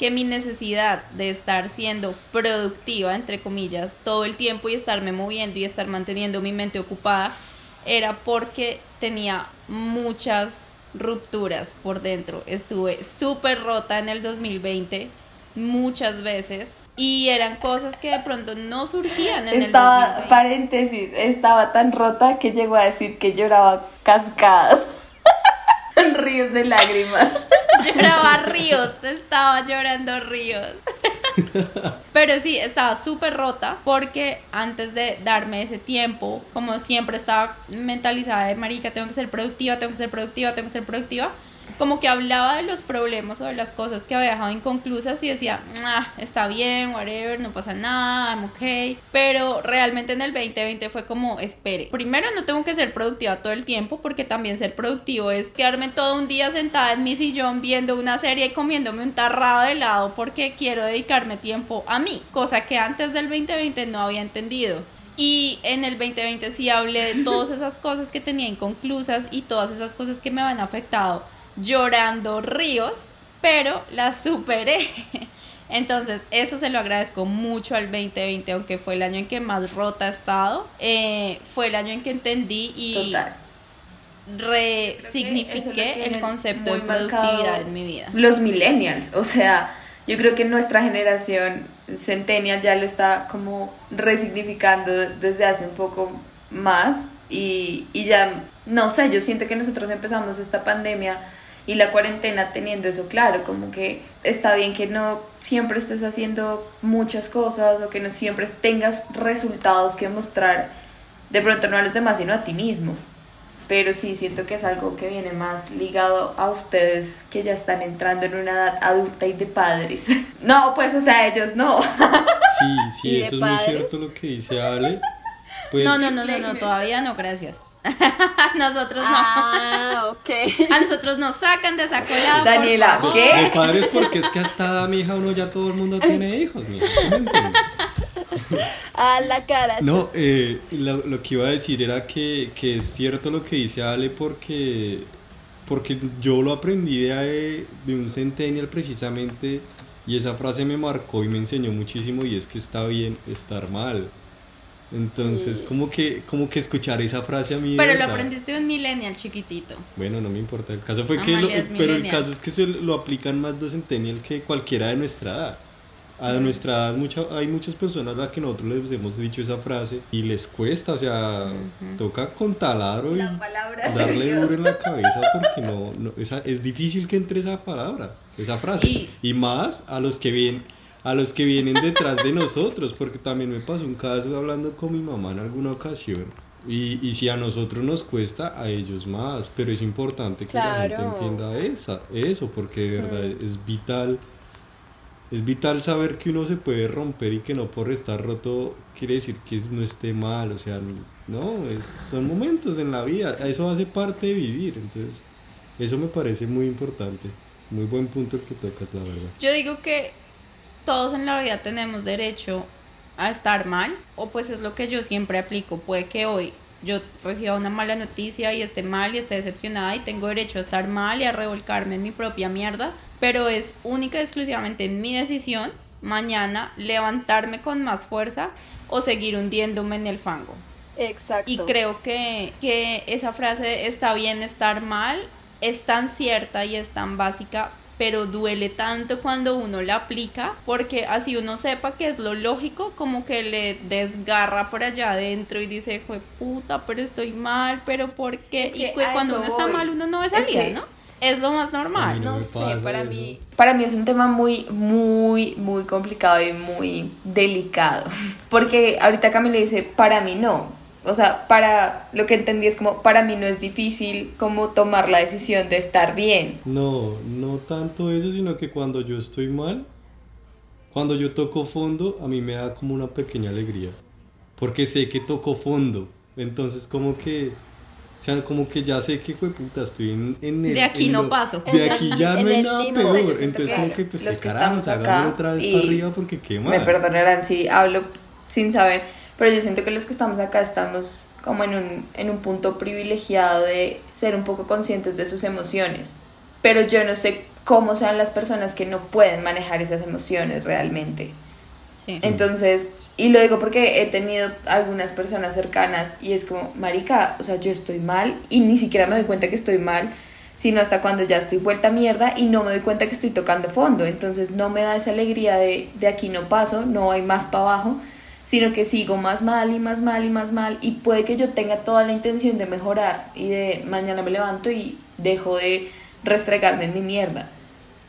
que mi necesidad de estar siendo productiva, entre comillas, todo el tiempo y estarme moviendo y estar manteniendo mi mente ocupada, era porque tenía muchas rupturas por dentro. Estuve súper rota en el 2020, muchas veces. Y eran cosas que de pronto no surgían en estaba, el 2020. Paréntesis, estaba tan rota que llegó a decir que lloraba cascadas. Ríos de lágrimas. Lloraba ríos, estaba llorando ríos. Pero sí, estaba súper rota porque antes de darme ese tiempo, como siempre estaba mentalizada de marica, tengo que ser productiva, tengo que ser productiva, tengo que ser productiva como que hablaba de los problemas o de las cosas que había dejado inconclusas y decía, ah, está bien, whatever, no pasa nada, I'm okay. Pero realmente en el 2020 fue como, espere, primero no tengo que ser productiva todo el tiempo porque también ser productivo es quedarme todo un día sentada en mi sillón viendo una serie y comiéndome un tarrado de helado porque quiero dedicarme tiempo a mí, cosa que antes del 2020 no había entendido. Y en el 2020 sí hablé de todas esas cosas que tenía inconclusas y todas esas cosas que me habían afectado llorando ríos, pero la superé. Entonces, eso se lo agradezco mucho al 2020, aunque fue el año en que más rota he estado. Eh, fue el año en que entendí y resignifiqué el concepto de productividad en mi vida. Los millennials, o sea, yo creo que nuestra generación centennial ya lo está como resignificando desde hace un poco más y, y ya, no sé, yo siento que nosotros empezamos esta pandemia y la cuarentena teniendo eso claro, como que está bien que no siempre estés haciendo muchas cosas o que no siempre tengas resultados que mostrar de pronto no a los demás sino a ti mismo. Pero sí siento que es algo que viene más ligado a ustedes que ya están entrando en una edad adulta y de padres. No, pues o sea, ellos no. Sí, sí, eso es muy cierto lo que dice Ale. Pues, no, no, no, no, no, todavía no, gracias. nosotros no. Ah, ok. A nosotros nos sacan de esa cola. Daniela, ¿qué? De padres porque es que hasta mi hija uno ya todo el mundo tiene hijos, mija. a la cara. No, eh, lo, que iba a decir era que, que, es cierto lo que dice Ale porque, porque yo lo aprendí de, de un centennial precisamente y esa frase me marcó y me enseñó muchísimo y es que está bien estar mal. Entonces, como que como que escuchar esa frase a mí. Pero lo aprendiste de un millennial chiquitito. Bueno, no me importa. El caso fue que. pero el caso es que se lo aplican más dos centennial que cualquiera de nuestra edad. A nuestra edad mucha, hay muchas personas a las que nosotros les hemos dicho esa frase y les cuesta, o sea, toca con taladro y darle duro en la cabeza porque no, no esa, es difícil que entre esa palabra, esa frase. Y, y más a los que vienen a los que vienen detrás de nosotros, porque también me pasó un caso hablando con mi mamá en alguna ocasión. Y, y si a nosotros nos cuesta, a ellos más, pero es importante que la gente entienda esa, eso, porque de verdad mm. es vital, es vital saber que uno se puede romper y que no por estar roto quiere decir que no esté mal, o sea, no, es, son momentos en la vida, eso hace parte de vivir, entonces eso me parece muy importante, muy buen punto el que tocas, la verdad. Yo digo que todos en la vida tenemos derecho a estar mal, o pues es lo que yo siempre aplico. Puede que hoy yo reciba una mala noticia y esté mal y esté decepcionada y tengo derecho a estar mal y a revolcarme en mi propia mierda, pero es única y exclusivamente mi decisión mañana levantarme con más fuerza o seguir hundiéndome en el fango. Exacto. Y creo que, que esa frase está bien estar mal es tan cierta y es tan básica pero duele tanto cuando uno la aplica, porque así uno sepa que es lo lógico, como que le desgarra por allá adentro y dice, fue puta, pero estoy mal, pero ¿por qué? y cuando uno está mal, uno no ve salida, ¿no? Es lo más normal. No, sé, para mí, para mí es un tema muy, muy, muy complicado y muy delicado. Porque ahorita Camila dice, para mí no o sea, para lo que entendí es como, para mí no es difícil como tomar la decisión de estar bien. No, no tanto eso, sino que cuando yo estoy mal, cuando yo toco fondo, a mí me da como una pequeña alegría. Porque sé que toco fondo. Entonces como que, o sea, como que ya sé que, fue puta, estoy en, en el... De aquí no paso. De aquí ya no hay nada peor. Entonces como que, pues, qué carajo, hagamos otra vez para arriba porque qué más. Me perdonarán si hablo sin saber pero yo siento que los que estamos acá estamos como en un, en un punto privilegiado de ser un poco conscientes de sus emociones. Pero yo no sé cómo sean las personas que no pueden manejar esas emociones realmente. Sí. Entonces, y lo digo porque he tenido algunas personas cercanas y es como, marica, o sea, yo estoy mal y ni siquiera me doy cuenta que estoy mal, sino hasta cuando ya estoy vuelta a mierda y no me doy cuenta que estoy tocando fondo. Entonces no me da esa alegría de, de aquí no paso, no hay más para abajo, sino que sigo más mal y más mal y más mal y puede que yo tenga toda la intención de mejorar y de mañana me levanto y dejo de restregarme en mi mierda.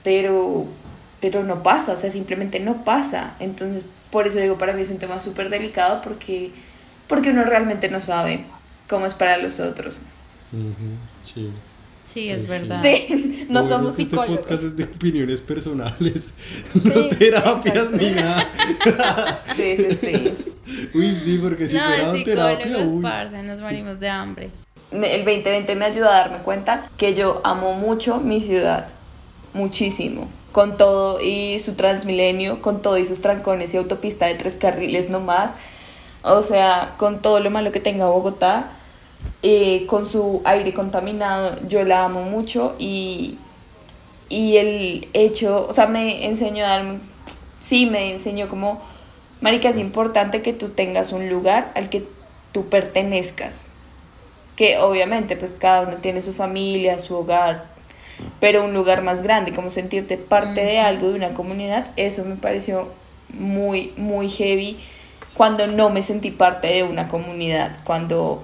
Pero, pero no pasa, o sea, simplemente no pasa. Entonces, por eso digo, para mí es un tema súper delicado porque, porque uno realmente no sabe cómo es para los otros. Sí. Sí, es Sí. verdad. Sí, no bueno somos psicólogos. Este podcast es de opiniones personales, Sí, no terapias exacto. ni nada. Sí, sí, sí. Uy, sí, porque si no, fuera terapia, uy. parce, nos morimos de hambre. El 2020 me ayudó a darme cuenta que yo amo mucho mi ciudad, muchísimo, con todo y su transmilenio, con todo y sus trancones y autopista de tres carriles nomás, o sea, con todo lo malo que tenga Bogotá, eh, con su aire contaminado, yo la amo mucho y, y el hecho, o sea, me enseñó a darme, sí, me enseñó como, marica, es importante que tú tengas un lugar al que tú pertenezcas que obviamente pues cada uno tiene su familia, su hogar, pero un lugar más grande, como sentirte parte de algo, de una comunidad, eso me pareció muy, muy heavy cuando no me sentí parte de una comunidad, cuando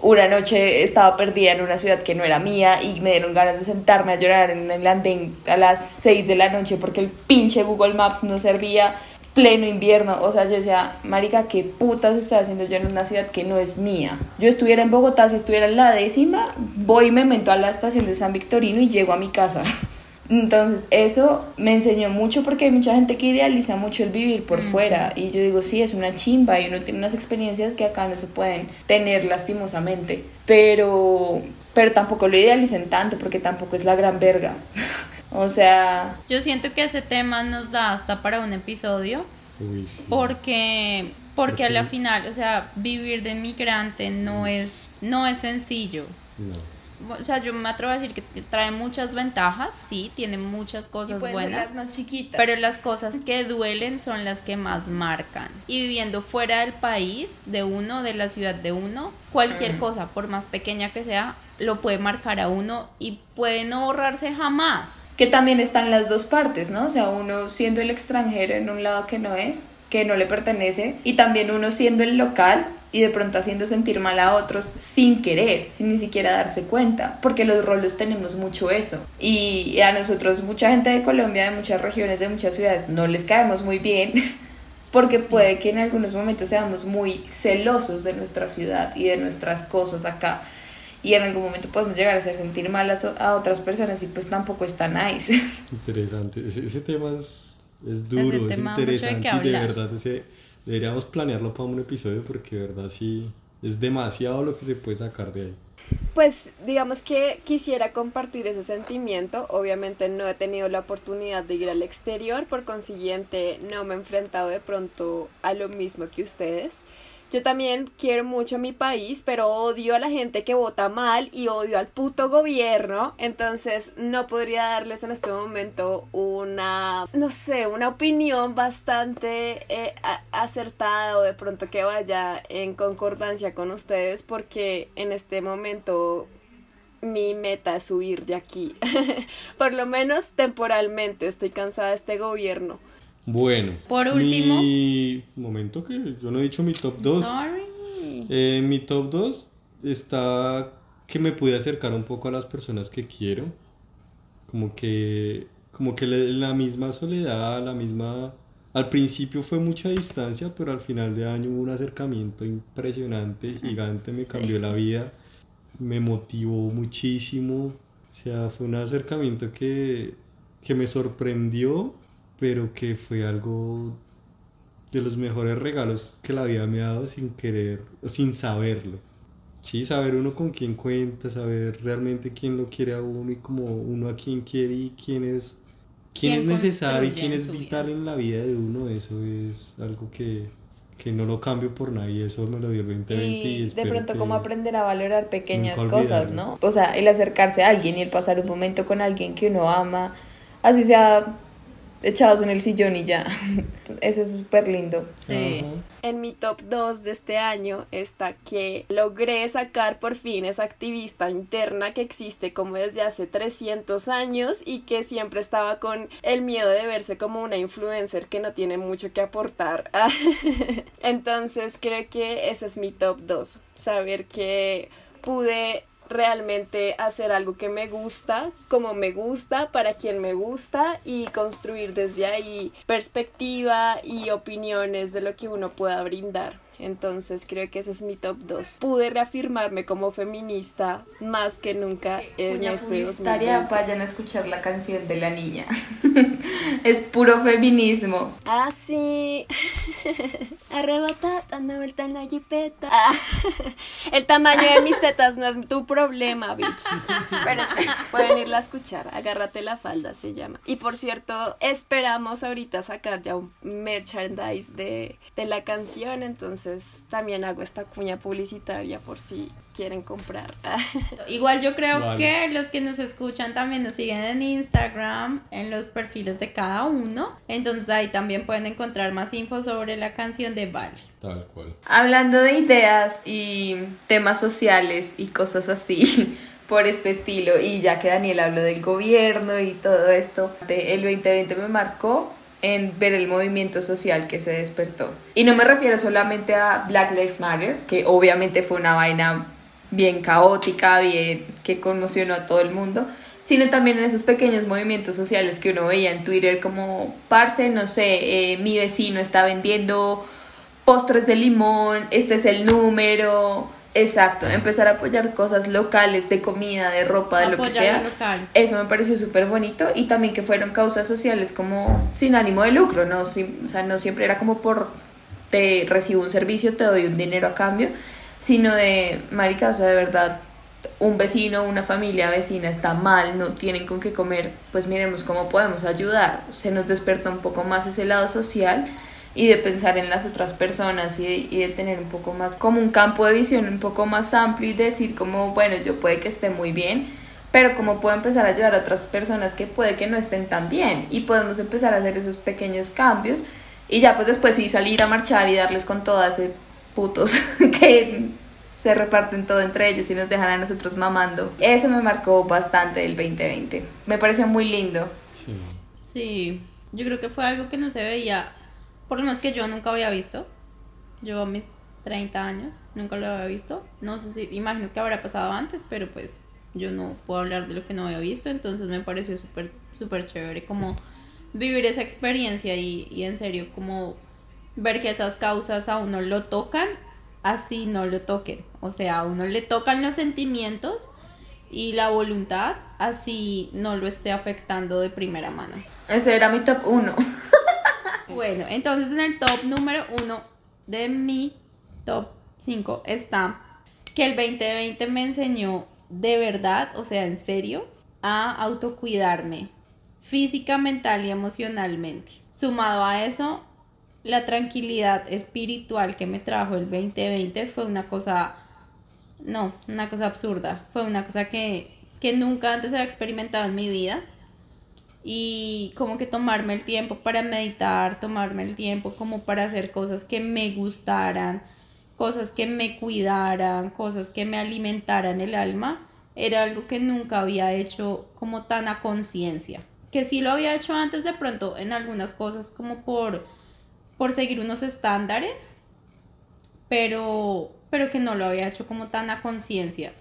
una noche estaba perdida en una ciudad que no era mía y me dieron ganas de sentarme a llorar en el andén a las 6 de la noche porque el pinche Google Maps no servía pleno invierno, o sea, yo decía, marica, ¿qué putas estoy haciendo yo en una ciudad que no es mía? Yo estuviera en Bogotá, si estuviera en la décima, voy y me meto a la estación de San Victorino y llego a mi casa. Entonces, eso me enseñó mucho porque hay mucha gente que idealiza mucho el vivir por fuera y yo digo, sí, es una chimba y uno tiene unas experiencias que acá no se pueden tener lastimosamente, pero pero tampoco lo idealicen tanto porque tampoco es la gran verga. o sea, Yo siento que ese tema nos da hasta para un episodio Uy, sí. porque porque a la final, o sea, vivir de inmigrante no es no es sencillo. No. O sea, yo me atrevo a decir que trae muchas ventajas, sí, tiene muchas cosas buenas. no chiquitas. Pero las cosas que duelen son las que más marcan. Y viviendo fuera del país, de uno, de la ciudad de uno, cualquier cosa, por más pequeña que sea, lo puede marcar a uno y puede no borrarse jamás. que también están las dos partes, ¿no? O sea, uno siendo el extranjero en un lado que no es, que no le pertenece, y también uno siendo el local y de pronto haciendo sentir mal a otros sin querer, sin ni siquiera darse cuenta, porque los rolos tenemos mucho eso. Y a nosotros, mucha gente de Colombia, de muchas regiones, de muchas ciudades, no les caemos muy bien. Porque puede que en algunos momentos seamos muy celosos de nuestra ciudad y de nuestras cosas acá. Y en algún momento podemos llegar a hacer sentir mal a, otras personas y pues tampoco está nice. Interesante. Ese, ese tema es, es duro, es tema mucho de interesante y de verdad ese, deberíamos planearlo para un episodio porque de verdad sí es demasiado lo que se puede sacar de ahí. Pues digamos que quisiera compartir ese sentimiento. Obviamente no he tenido la oportunidad de ir al exterior, por consiguiente no me he enfrentado de pronto a lo mismo que ustedes. Yo también quiero mucho a mi país, pero odio a la gente que vota mal y odio al puto gobierno. Entonces no podría darles en este momento una, no sé, una opinión bastante eh, acertada o de pronto que vaya en concordancia con ustedes porque en este momento mi meta es huir de aquí. Por lo menos temporalmente estoy cansada de este gobierno. Bueno. Por último. Mi momento que yo no he dicho mi top 2. Sorry. Eh, mi top 2 está que me pude acercar un poco a las personas que quiero. Como que, como que la misma soledad, la misma... Al principio fue mucha distancia, pero al final de año hubo un acercamiento impresionante, gigante, me cambió la vida, me motivó muchísimo. O sea, fue un acercamiento que, que me sorprendió, pero que fue algo de los mejores regalos que la vida me ha dado sin querer, sin saberlo. Sí, saber uno con quién cuenta, saber realmente quién lo quiere a uno y como uno a quién quiere y quién es, quién Quién es necesario y quién es vital vida. en la vida de uno, eso es algo que, que no lo cambio por nadie, eso me lo dio el 2020 y, Y de pronto como aprender a valorar pequeñas cosas. ¿no? O sea, el acercarse a alguien y el pasar un momento con alguien que uno ama, así sea echados en el sillón y ya. Ese es súper lindo. Sí. En mi top 2 de este año está que logré sacar por fin esa activista interna que existe como desde hace 300 años y que siempre estaba con el miedo de verse como una influencer que no tiene mucho que aportar. Entonces creo que ese es mi top 2, saber que pude realmente hacer algo que me gusta, como me gusta, para quien me gusta y construir desde ahí perspectiva y opiniones de lo que uno pueda brindar. Entonces creo que ese es mi top 2. Pude reafirmarme como feminista más que nunca en Cuña este publicitaria, 2020. vayan a escuchar la canción de la niña. es puro feminismo. Ah, sí. Arrebata, dando vuelta en la jipeta. Ah, el tamaño de mis tetas no es tu problema, bitch. Pero sí, pueden irla a escuchar. Agárrate la falda, se llama. Y por cierto, esperamos ahorita sacar ya un merchandise de, de la canción. Entonces también hago esta cuña publicitaria por si quieren comprar. Igual yo creo Vale. que los que nos escuchan también nos siguen en Instagram, en los perfiles de cada uno. Entonces ahí también pueden encontrar más info sobre la canción de Vale. Tal cual. Hablando de ideas y temas sociales y cosas así por este estilo, y ya que Daniel habló del gobierno y todo esto, el 2020 me marcó en ver el movimiento social que se despertó. Y no me refiero solamente a Black Lives Matter, que obviamente fue una vaina bien caótica, bien que conmocionó a todo el mundo, sino también en esos pequeños movimientos sociales que uno veía en Twitter como, parce, no sé, eh, mi vecino está vendiendo postres de limón, este es el número, exacto, empezar a apoyar cosas locales de comida, de ropa, de lo que sea. lo local. Eso me pareció súper bonito y también que fueron causas sociales como sin ánimo de lucro, ¿no? O sea, no siempre era como por te recibo un servicio, te doy un dinero a cambio, sino de, marica, o sea, de verdad, un vecino, una familia vecina está mal, no tienen con qué comer, pues miremos cómo podemos ayudar. Se nos despertó un poco más ese lado social y de pensar en las otras personas y de, y de tener un poco más como un campo de visión un poco más amplio y decir como, bueno, yo puede que esté muy bien, pero como puedo empezar a ayudar a otras personas que puede que no estén tan bien y podemos empezar a hacer esos pequeños cambios y ya pues después sí salir a marchar y darles con todas ese putos que se reparten todo entre ellos y nos dejan a nosotros mamando. Eso me marcó bastante el 2020. Me pareció muy lindo. Sí. Sí, yo creo que fue algo que no se veía, por lo menos que yo nunca había visto. Yo a mis 30 años nunca lo había visto. No sé si, imagino que habrá pasado antes, pero pues yo no puedo hablar de lo que no había visto, entonces me pareció súper, súper chévere como vivir esa experiencia y, y en serio como ver que esas causas a uno lo tocan, así no lo toquen. O sea, a uno le tocan los sentimientos y la voluntad, así no lo esté afectando de primera mano. Ese era mi top 1. Bueno, entonces en el top número uno de mi top 5 está que el 2020 me enseñó de verdad, o sea, en serio, a autocuidarme física, mental y emocionalmente. Sumado a eso, la tranquilidad espiritual que me trajo el 2020 fue una cosa, no, una cosa absurda. Fue una cosa que, que nunca antes había experimentado en mi vida y como que tomarme el tiempo para meditar, tomarme el tiempo como para hacer cosas que me gustaran, cosas que me cuidaran, cosas que me alimentaran el alma, era algo que nunca había hecho como tan a conciencia. Que sí lo había hecho antes de pronto en algunas cosas como por, por seguir unos estándares, pero, pero que no lo había hecho como tan a conciencia.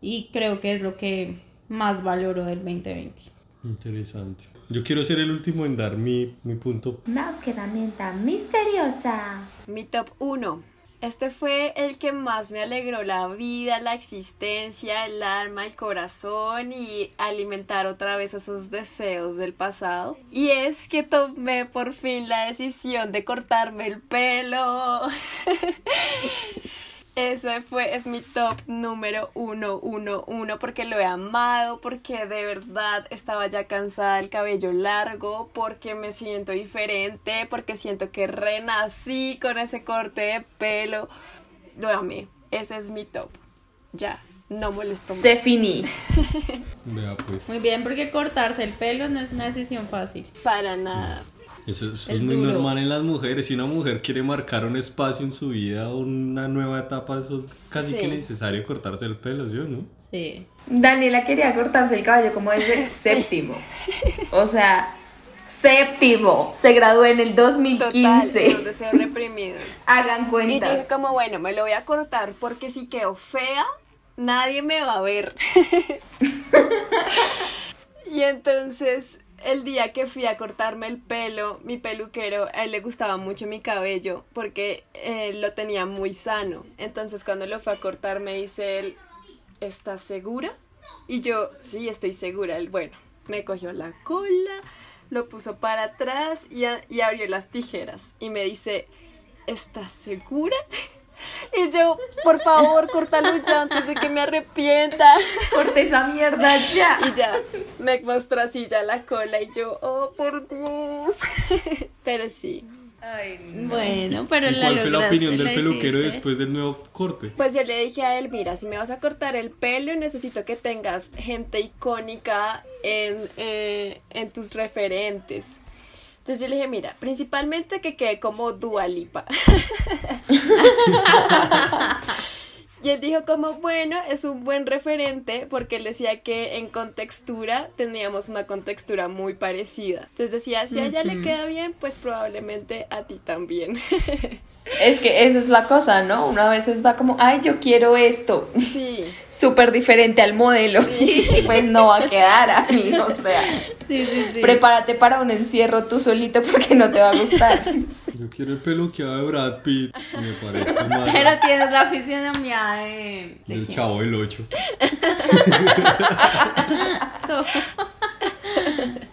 Y creo que es lo que más valoro del 2020. Interesante. Yo quiero ser el último en dar mi, mi punto. Mouse, qué herramienta misteriosa. Mi top 1. Este fue el que más me alegró la vida, la existencia, el alma, el corazón y alimentar otra vez esos deseos del pasado. Y es que tomé por fin la decisión de cortarme el pelo. Ese fue, es mi top número uno, uno, uno, porque lo he amado, porque de verdad estaba ya cansada del cabello largo, porque me siento diferente, porque siento que renací con ese corte de pelo. Lo amé, ese es mi top. Ya, no molesto más. Se finí. Vea pues. Muy bien, porque cortarse el pelo no es una decisión fácil. Para nada. Eso, eso Es es, muy duro. normal en las mujeres. Si una mujer quiere marcar un espacio en su vida o una nueva etapa, eso es casi Sí. que necesario cortarse el pelo, ¿sí o no? Sí. Daniela quería cortarse el cabello como desde séptimo. O sea, séptimo. Se graduó en el Total, 2015. un deseo reprimido. Hagan Y yo cuenta. dije como, bueno, me lo voy a cortar porque si quedo fea, nadie me va a ver. y entonces el día que fui a cortarme el pelo, mi peluquero, a él le gustaba mucho mi cabello porque eh, lo tenía muy sano. Entonces cuando lo fue a cortar me dice él, ¿estás segura? Y yo, sí, estoy segura. Él, bueno, me cogió la cola, lo puso para atrás y, y abrió las tijeras y me dice, ¿estás segura? Y yo, por favor, córtalo ya antes de que me arrepienta. Corte esa mierda ya. Y ya, me mostró así ya la cola y yo, oh, por Dios. Pero sí. Ay, Bueno, pero ¿Y la cuál fue la opinión del peluquero hiciste. después del nuevo corte? Pues yo le dije a él, mira, si me vas a cortar el pelo, necesito que tengas gente icónica en, eh, en tus referentes. Entonces yo le dije, mira, principalmente que quede como Dualipa. y él dijo como, bueno, es un buen referente porque él decía que en contextura teníamos una contextura muy parecida. Entonces decía, si a ella le queda bien, pues probablemente a ti también. Es que esa es la cosa, ¿no? Una vez va como, ay, yo quiero esto, sí. súper diferente al modelo. Pues no va a quedar a mí, o sea. Sí, sí, sí. Prepárate para un encierro tú solito porque no te va a gustar. Yo quiero el pelo que de Brad Pitt. Me parece más Pero tienes la fisionomía de... ¿de del quién? chavo del 8.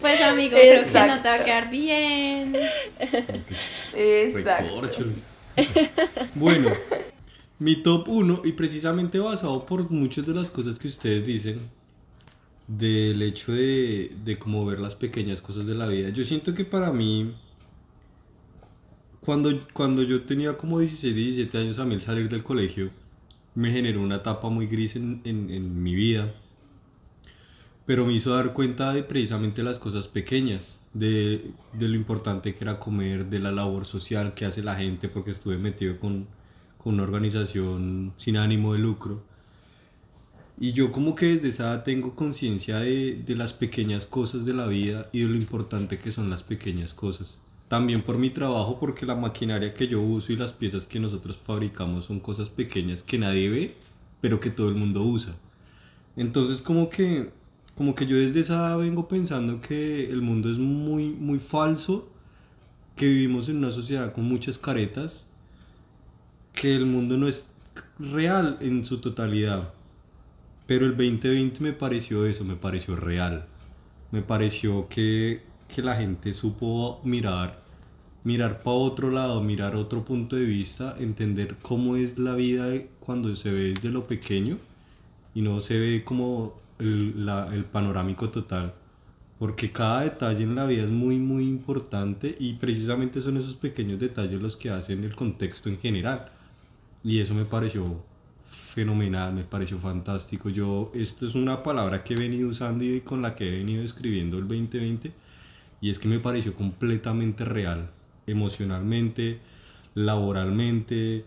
Pues amigo, creo que no te va a quedar bien. Exacto. Bueno, mi top 1, y precisamente basado por muchas de las cosas que ustedes dicen, del hecho de, de cómo ver las pequeñas cosas de la vida. Yo siento que para mí, cuando, cuando yo tenía como 16, 17 años, a mí el salir del colegio me generó una etapa muy gris en, en mi vida pero me hizo dar cuenta de precisamente las cosas pequeñas, de, de lo importante que era comer, de la labor social que hace la gente, porque estuve metido con, con una organización sin ánimo de lucro. Y yo como que desde esa edad tengo conciencia de, de las pequeñas cosas de la vida y de lo importante que son las pequeñas cosas. También por mi trabajo, porque la maquinaria que yo uso y las piezas que nosotros fabricamos son cosas pequeñas que nadie ve, pero que todo el mundo usa. Entonces como que, como que yo desde esa vengo pensando que el mundo es muy, muy falso, que vivimos en una sociedad con muchas caretas, que el mundo no es real en su totalidad. Pero el 2020 me pareció eso, me pareció real. Me pareció que, que la gente supo mirar, mirar para otro lado, mirar otro punto de vista, entender cómo es la vida cuando se ve desde lo pequeño y no se ve como el, la- el panorámico total. Porque cada detalle en la vida es muy, muy importante y precisamente son esos pequeños detalles los que hacen el contexto en general. Y eso me pareció fenomenal, me pareció fantástico. Yo, esto es una palabra que he venido usando y con la que he venido escribiendo el 2020 y es que me pareció completamente real, emocionalmente, laboralmente,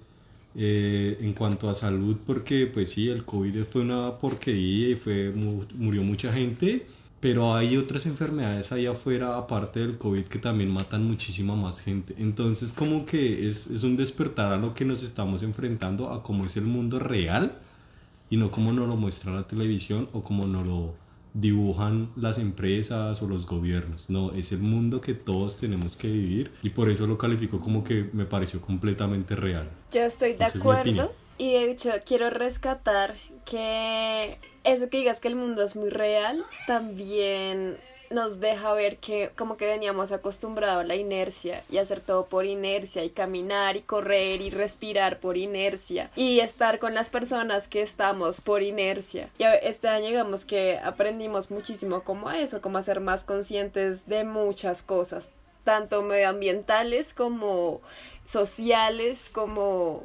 eh, en cuanto a salud, porque pues sí, el COVID fue una porquería y fue, mu- murió mucha gente, pero hay otras enfermedades ahí afuera, aparte del COVID, que también matan muchísima más gente. Entonces como que es, es un despertar a lo que nos estamos enfrentando, a cómo es el mundo real y no como nos lo muestra la televisión o como nos lo dibujan las empresas o los gobiernos. No, es el mundo que todos tenemos que vivir y por eso lo califico como que me pareció completamente real. Yo estoy de Esa es acuerdo y de hecho quiero rescatar que eso que digas que el mundo es muy real también nos deja ver que como que veníamos acostumbrados a la inercia y hacer todo por inercia y caminar y correr y respirar por inercia y estar con las personas que estamos por inercia. Y este año digamos que aprendimos muchísimo como a eso, como a ser más conscientes de muchas cosas, tanto medioambientales como sociales, como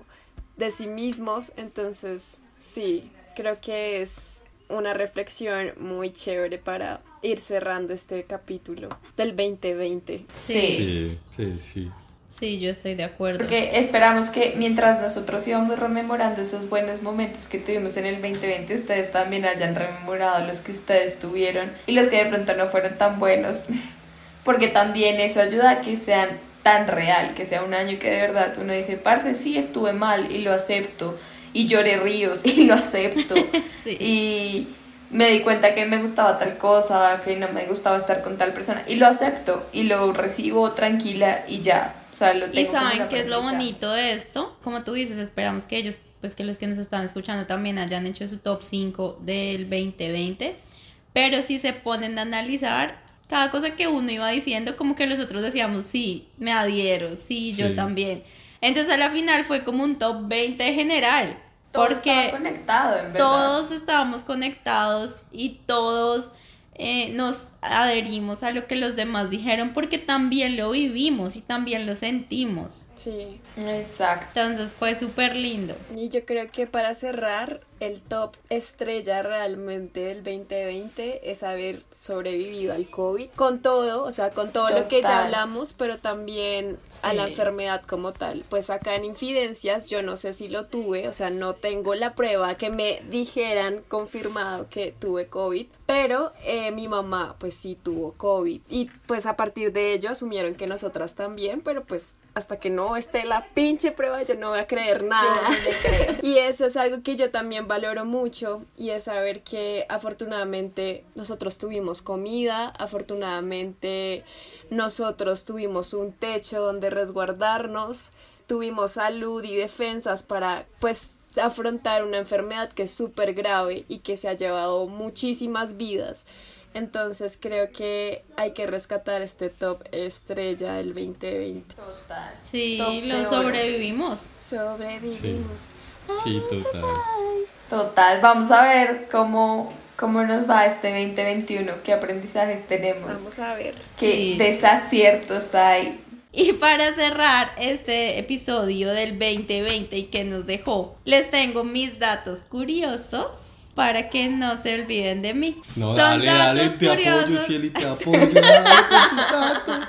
de sí mismos. Entonces, sí, creo que es una reflexión muy chévere para ir cerrando este capítulo del 2020. Sí, sí, Sí. Sí, sí, yo estoy de acuerdo. Porque esperamos que mientras nosotros íbamos rememorando esos buenos momentos que tuvimos en el 2020, ustedes también hayan rememorado los que ustedes tuvieron y los que de pronto no fueron tan buenos. Porque también eso ayuda a que sean tan real, que sea un año que de verdad uno dice, parce, sí estuve mal y lo acepto y lloré ríos y lo acepto. Sí. Y me di cuenta que me gustaba tal cosa, que no me gustaba estar con tal persona y lo acepto y lo recibo tranquila y ya. O sea, lo tengo Y saben qué es lo bonito de esto, como tú dices, esperamos que ellos, pues que los que nos están escuchando también hayan hecho su top 5 del 2020, pero si se ponen a analizar cada cosa que uno iba diciendo, como que los otros decíamos, sí, me adhiero, sí, yo Sí. también. Entonces a la final fue como un top 20 general, Todo porque estaba conectado, en verdad. todos estábamos conectados y todos eh, nos adherimos a lo que los demás dijeron porque también lo vivimos y también lo sentimos. Sí. Exacto. Entonces fue súper lindo. Y yo creo que para cerrar, el top estrella realmente del 2020 es haber sobrevivido al COVID. Con todo, o sea, con todo lo que ya Total. hablamos, pero también a la Sí. enfermedad como tal. Pues acá en Infidencias yo no sé si lo tuve, o sea, no tengo la prueba que me dijeran confirmado que tuve COVID, pero eh, mi mamá pues sí tuvo COVID. Y pues a partir de ello asumieron que nosotras también, pero pues hasta que no esté la pinche prueba yo no voy a creer nada. Yo no le creo. Y eso es algo que yo también valoro mucho y es saber que afortunadamente nosotros tuvimos comida, afortunadamente nosotros tuvimos un techo donde resguardarnos, tuvimos salud y defensas para pues afrontar una enfermedad que es súper grave y que se ha llevado muchísimas vidas. Entonces creo que hay que rescatar este top estrella del 2020. Total. Sí, Top lo sobrevivimos. Sobrevivimos. Sí, total. Total. Vamos a ver cómo, cómo nos va este 2021, qué aprendizajes tenemos, Vamos a ver. qué Sí. desaciertos hay. Y para cerrar este episodio del 2020 y que nos dejó, les tengo mis datos curiosos para que no se olviden de mí. No, Son dale, dale, datos te apoyo, curiosos. Cieli, te apoyo, dale con tus datos.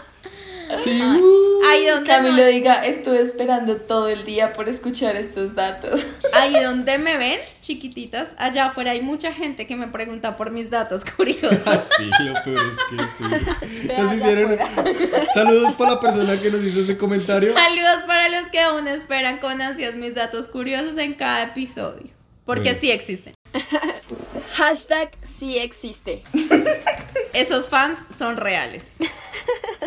Sí, uh. Ahí donde, Camilo diga, estuve esperando todo el día por escuchar estos datos. ahí donde me ven, chiquititas, allá afuera hay mucha gente que me pregunta por mis datos curiosos. Sí, lo peor es que sí. Ve Nos hicieron saludos para la persona que nos hizo ese comentario. Saludos para los que aún esperan con ansias mis datos curiosos en cada episodio. Porque Bueno. sí existen. Hashtag sí existe. Esos fans son reales.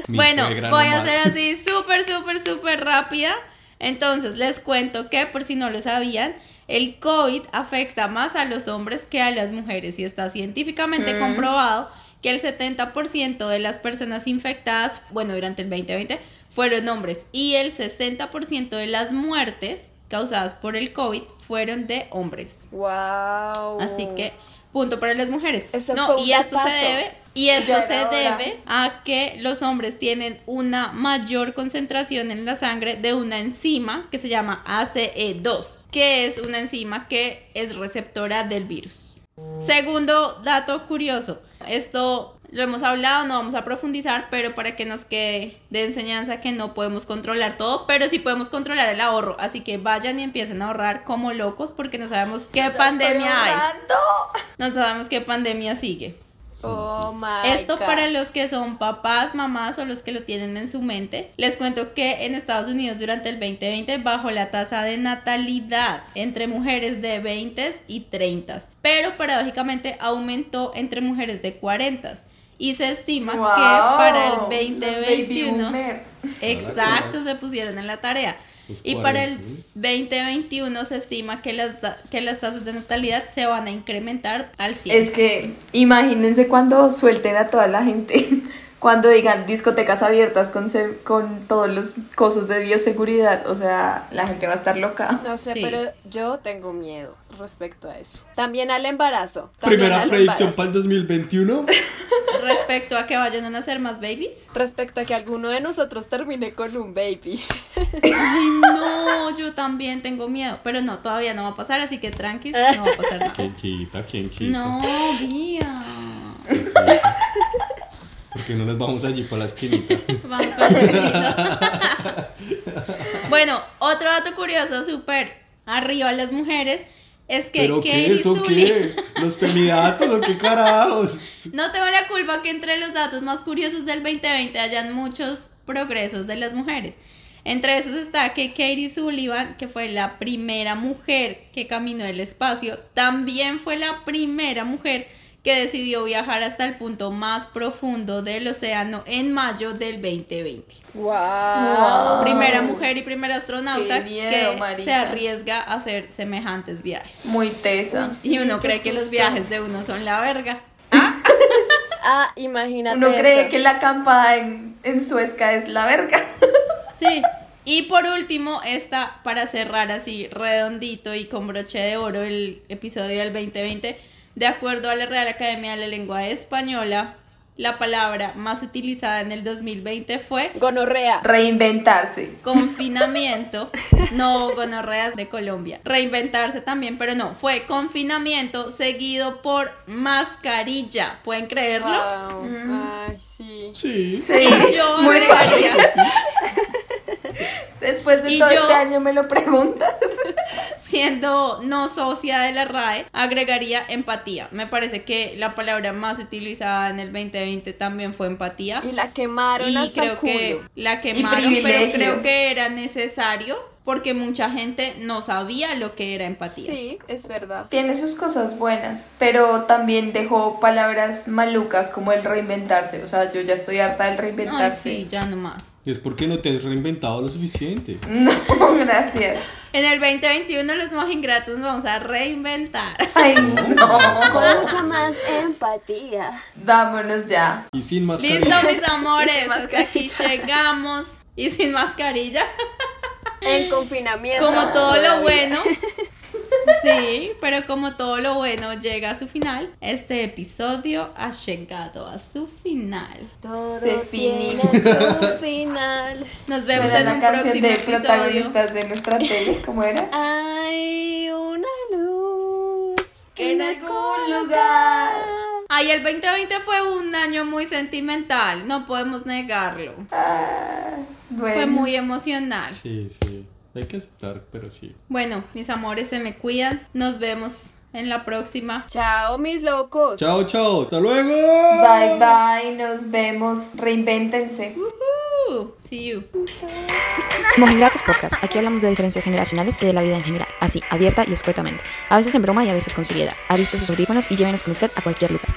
Bueno, voy a hacer así súper, súper, súper rápida. Entonces, les cuento que, por si no lo sabían, el COVID afecta más a los hombres que a las mujeres y está científicamente Mm. comprobado que el 70% de las personas infectadas, bueno, durante el 2020, fueron hombres y el 60% de las muertes causadas por el COVID fueron de hombres. Wow. Así que punto para las mujeres. Eso no, fue un y esto se debe y esto se debe a que los hombres tienen una mayor concentración en la sangre de una enzima que se llama ACE2, que es una enzima que es receptora del virus. Segundo dato curioso, esto lo hemos hablado, no vamos a profundizar, pero para que nos quede de enseñanza que no podemos controlar todo, pero sí podemos controlar el ahorro, así que vayan y empiecen a ahorrar como locos porque no sabemos qué pandemia hay, no sabemos qué pandemia sigue. Oh my Esto God. para los que son papás, mamás o los que lo tienen en su mente. Les cuento que en Estados Unidos durante el 2020 bajó la tasa de natalidad entre mujeres de 20 y 30, pero paradójicamente aumentó entre mujeres de 40 y se estima que para el Wow, los baby 2021 boomer. Exacto, se pusieron en la tarea. Los Y para el 40. 2021 se estima que las, que las tasas de natalidad se van a incrementar al 100. Es que imagínense cuando suelten a toda la gente, cuando digan discotecas abiertas con, con todos los cosos de bioseguridad, o sea, la gente va a estar loca. No sé, Sí. pero yo tengo miedo respecto a eso. También al embarazo. también Primera al predicción embarazo. para el 2021. Respecto a que vayan a nacer más babies. Respecto a que alguno de nosotros termine con un baby. Ay, no, yo también tengo miedo. Pero no, todavía no va a pasar, así que tranquis, no va a pasar nada. ¿Quién quita? ¿Quién quita? No, Vía. Porque no nos vamos allí para la esquinita. Vamos para el esquinito. Bueno, otro dato curioso, súper arriba las mujeres, es que ¿Pero qué? ¿Eso qué? ¿Los femidatos o qué carajos? No tengo la culpa que entre los datos más curiosos del 2020 hayan muchos progresos de las mujeres. Entre esos está que Katie Sullivan, que fue la primera mujer que caminó el espacio, también fue la primera mujer que decidió viajar hasta el punto más profundo del océano en mayo del 2020. Wow. Primera mujer y primera astronauta miedo, que marica. se arriesga a hacer semejantes viajes. Muy tesa. Sí, y uno cree que los viajes de uno son la verga. Ah, imagínate. Uno cree eso. que la acampada en, en Suezca es la verga. Sí. Y por último, esta para cerrar así redondito y con broche de oro el episodio del 2020, de acuerdo a la Real Academia de la Lengua Española, la palabra más utilizada en el 2020 fue Gonorrea. Reinventarse. confinamiento, no gonorreas de Colombia. Reinventarse también, pero no, fue confinamiento seguido por mascarilla. ¿Pueden creerlo? Wow. Ay, sí. Sí. Sí, Y yo muy agregaría, Después de Y todo yo- este año me lo preguntas. Siendo no socia de la RAE, agregaría empatía. Me parece que la palabra más utilizada en el 2020 también fue empatía. Y la quemaron Y hasta creo el culo. que la quemaron, pero creo que era necesario porque mucha gente no sabía lo que era empatía. Sí, es verdad. Tiene sus cosas buenas, pero también dejó palabras malucas como el reinventarse. O sea, yo ya estoy harta del Ay, reinventarse. sí, ya no más. Y es porque no te has reinventado lo suficiente. No, gracias. En el 2021 los más ingratos nos vamos a reinventar. Ay, no. Con mucha más empatía. Vámonos ya. Y sin más Listo, mis amores, hasta aquí llegamos. Y sin mascarilla, En confinamiento. como todo lo bueno. Sí, pero como todo lo bueno llega a su final, este episodio ha llegado a su final. Todo Se tiene su final. Nos vemos Suena en la un canción próximo de episodio. protagonistas de nuestra tele. ¿Cómo era? Hay una luz En algún lugar. Ay, el 2020 fue un año muy sentimental, no podemos negarlo. Ah, bueno. Fue muy emocional. Sí, sí. Hay que aceptar, pero sí. Bueno, mis amores, se me cuidan. Nos vemos en la próxima. Chao, mis locos. Chao, chao. Hasta luego. Bye bye, nos vemos. Reinvéntense. Uh, see you. Mojigratos Podcast. Aquí hablamos de diferencias generacionales y de la vida en general, así, abierta y escuetamente. A veces en broma y a veces con seriedad. Aliste sus audífonos y llévenos con usted a cualquier lugar.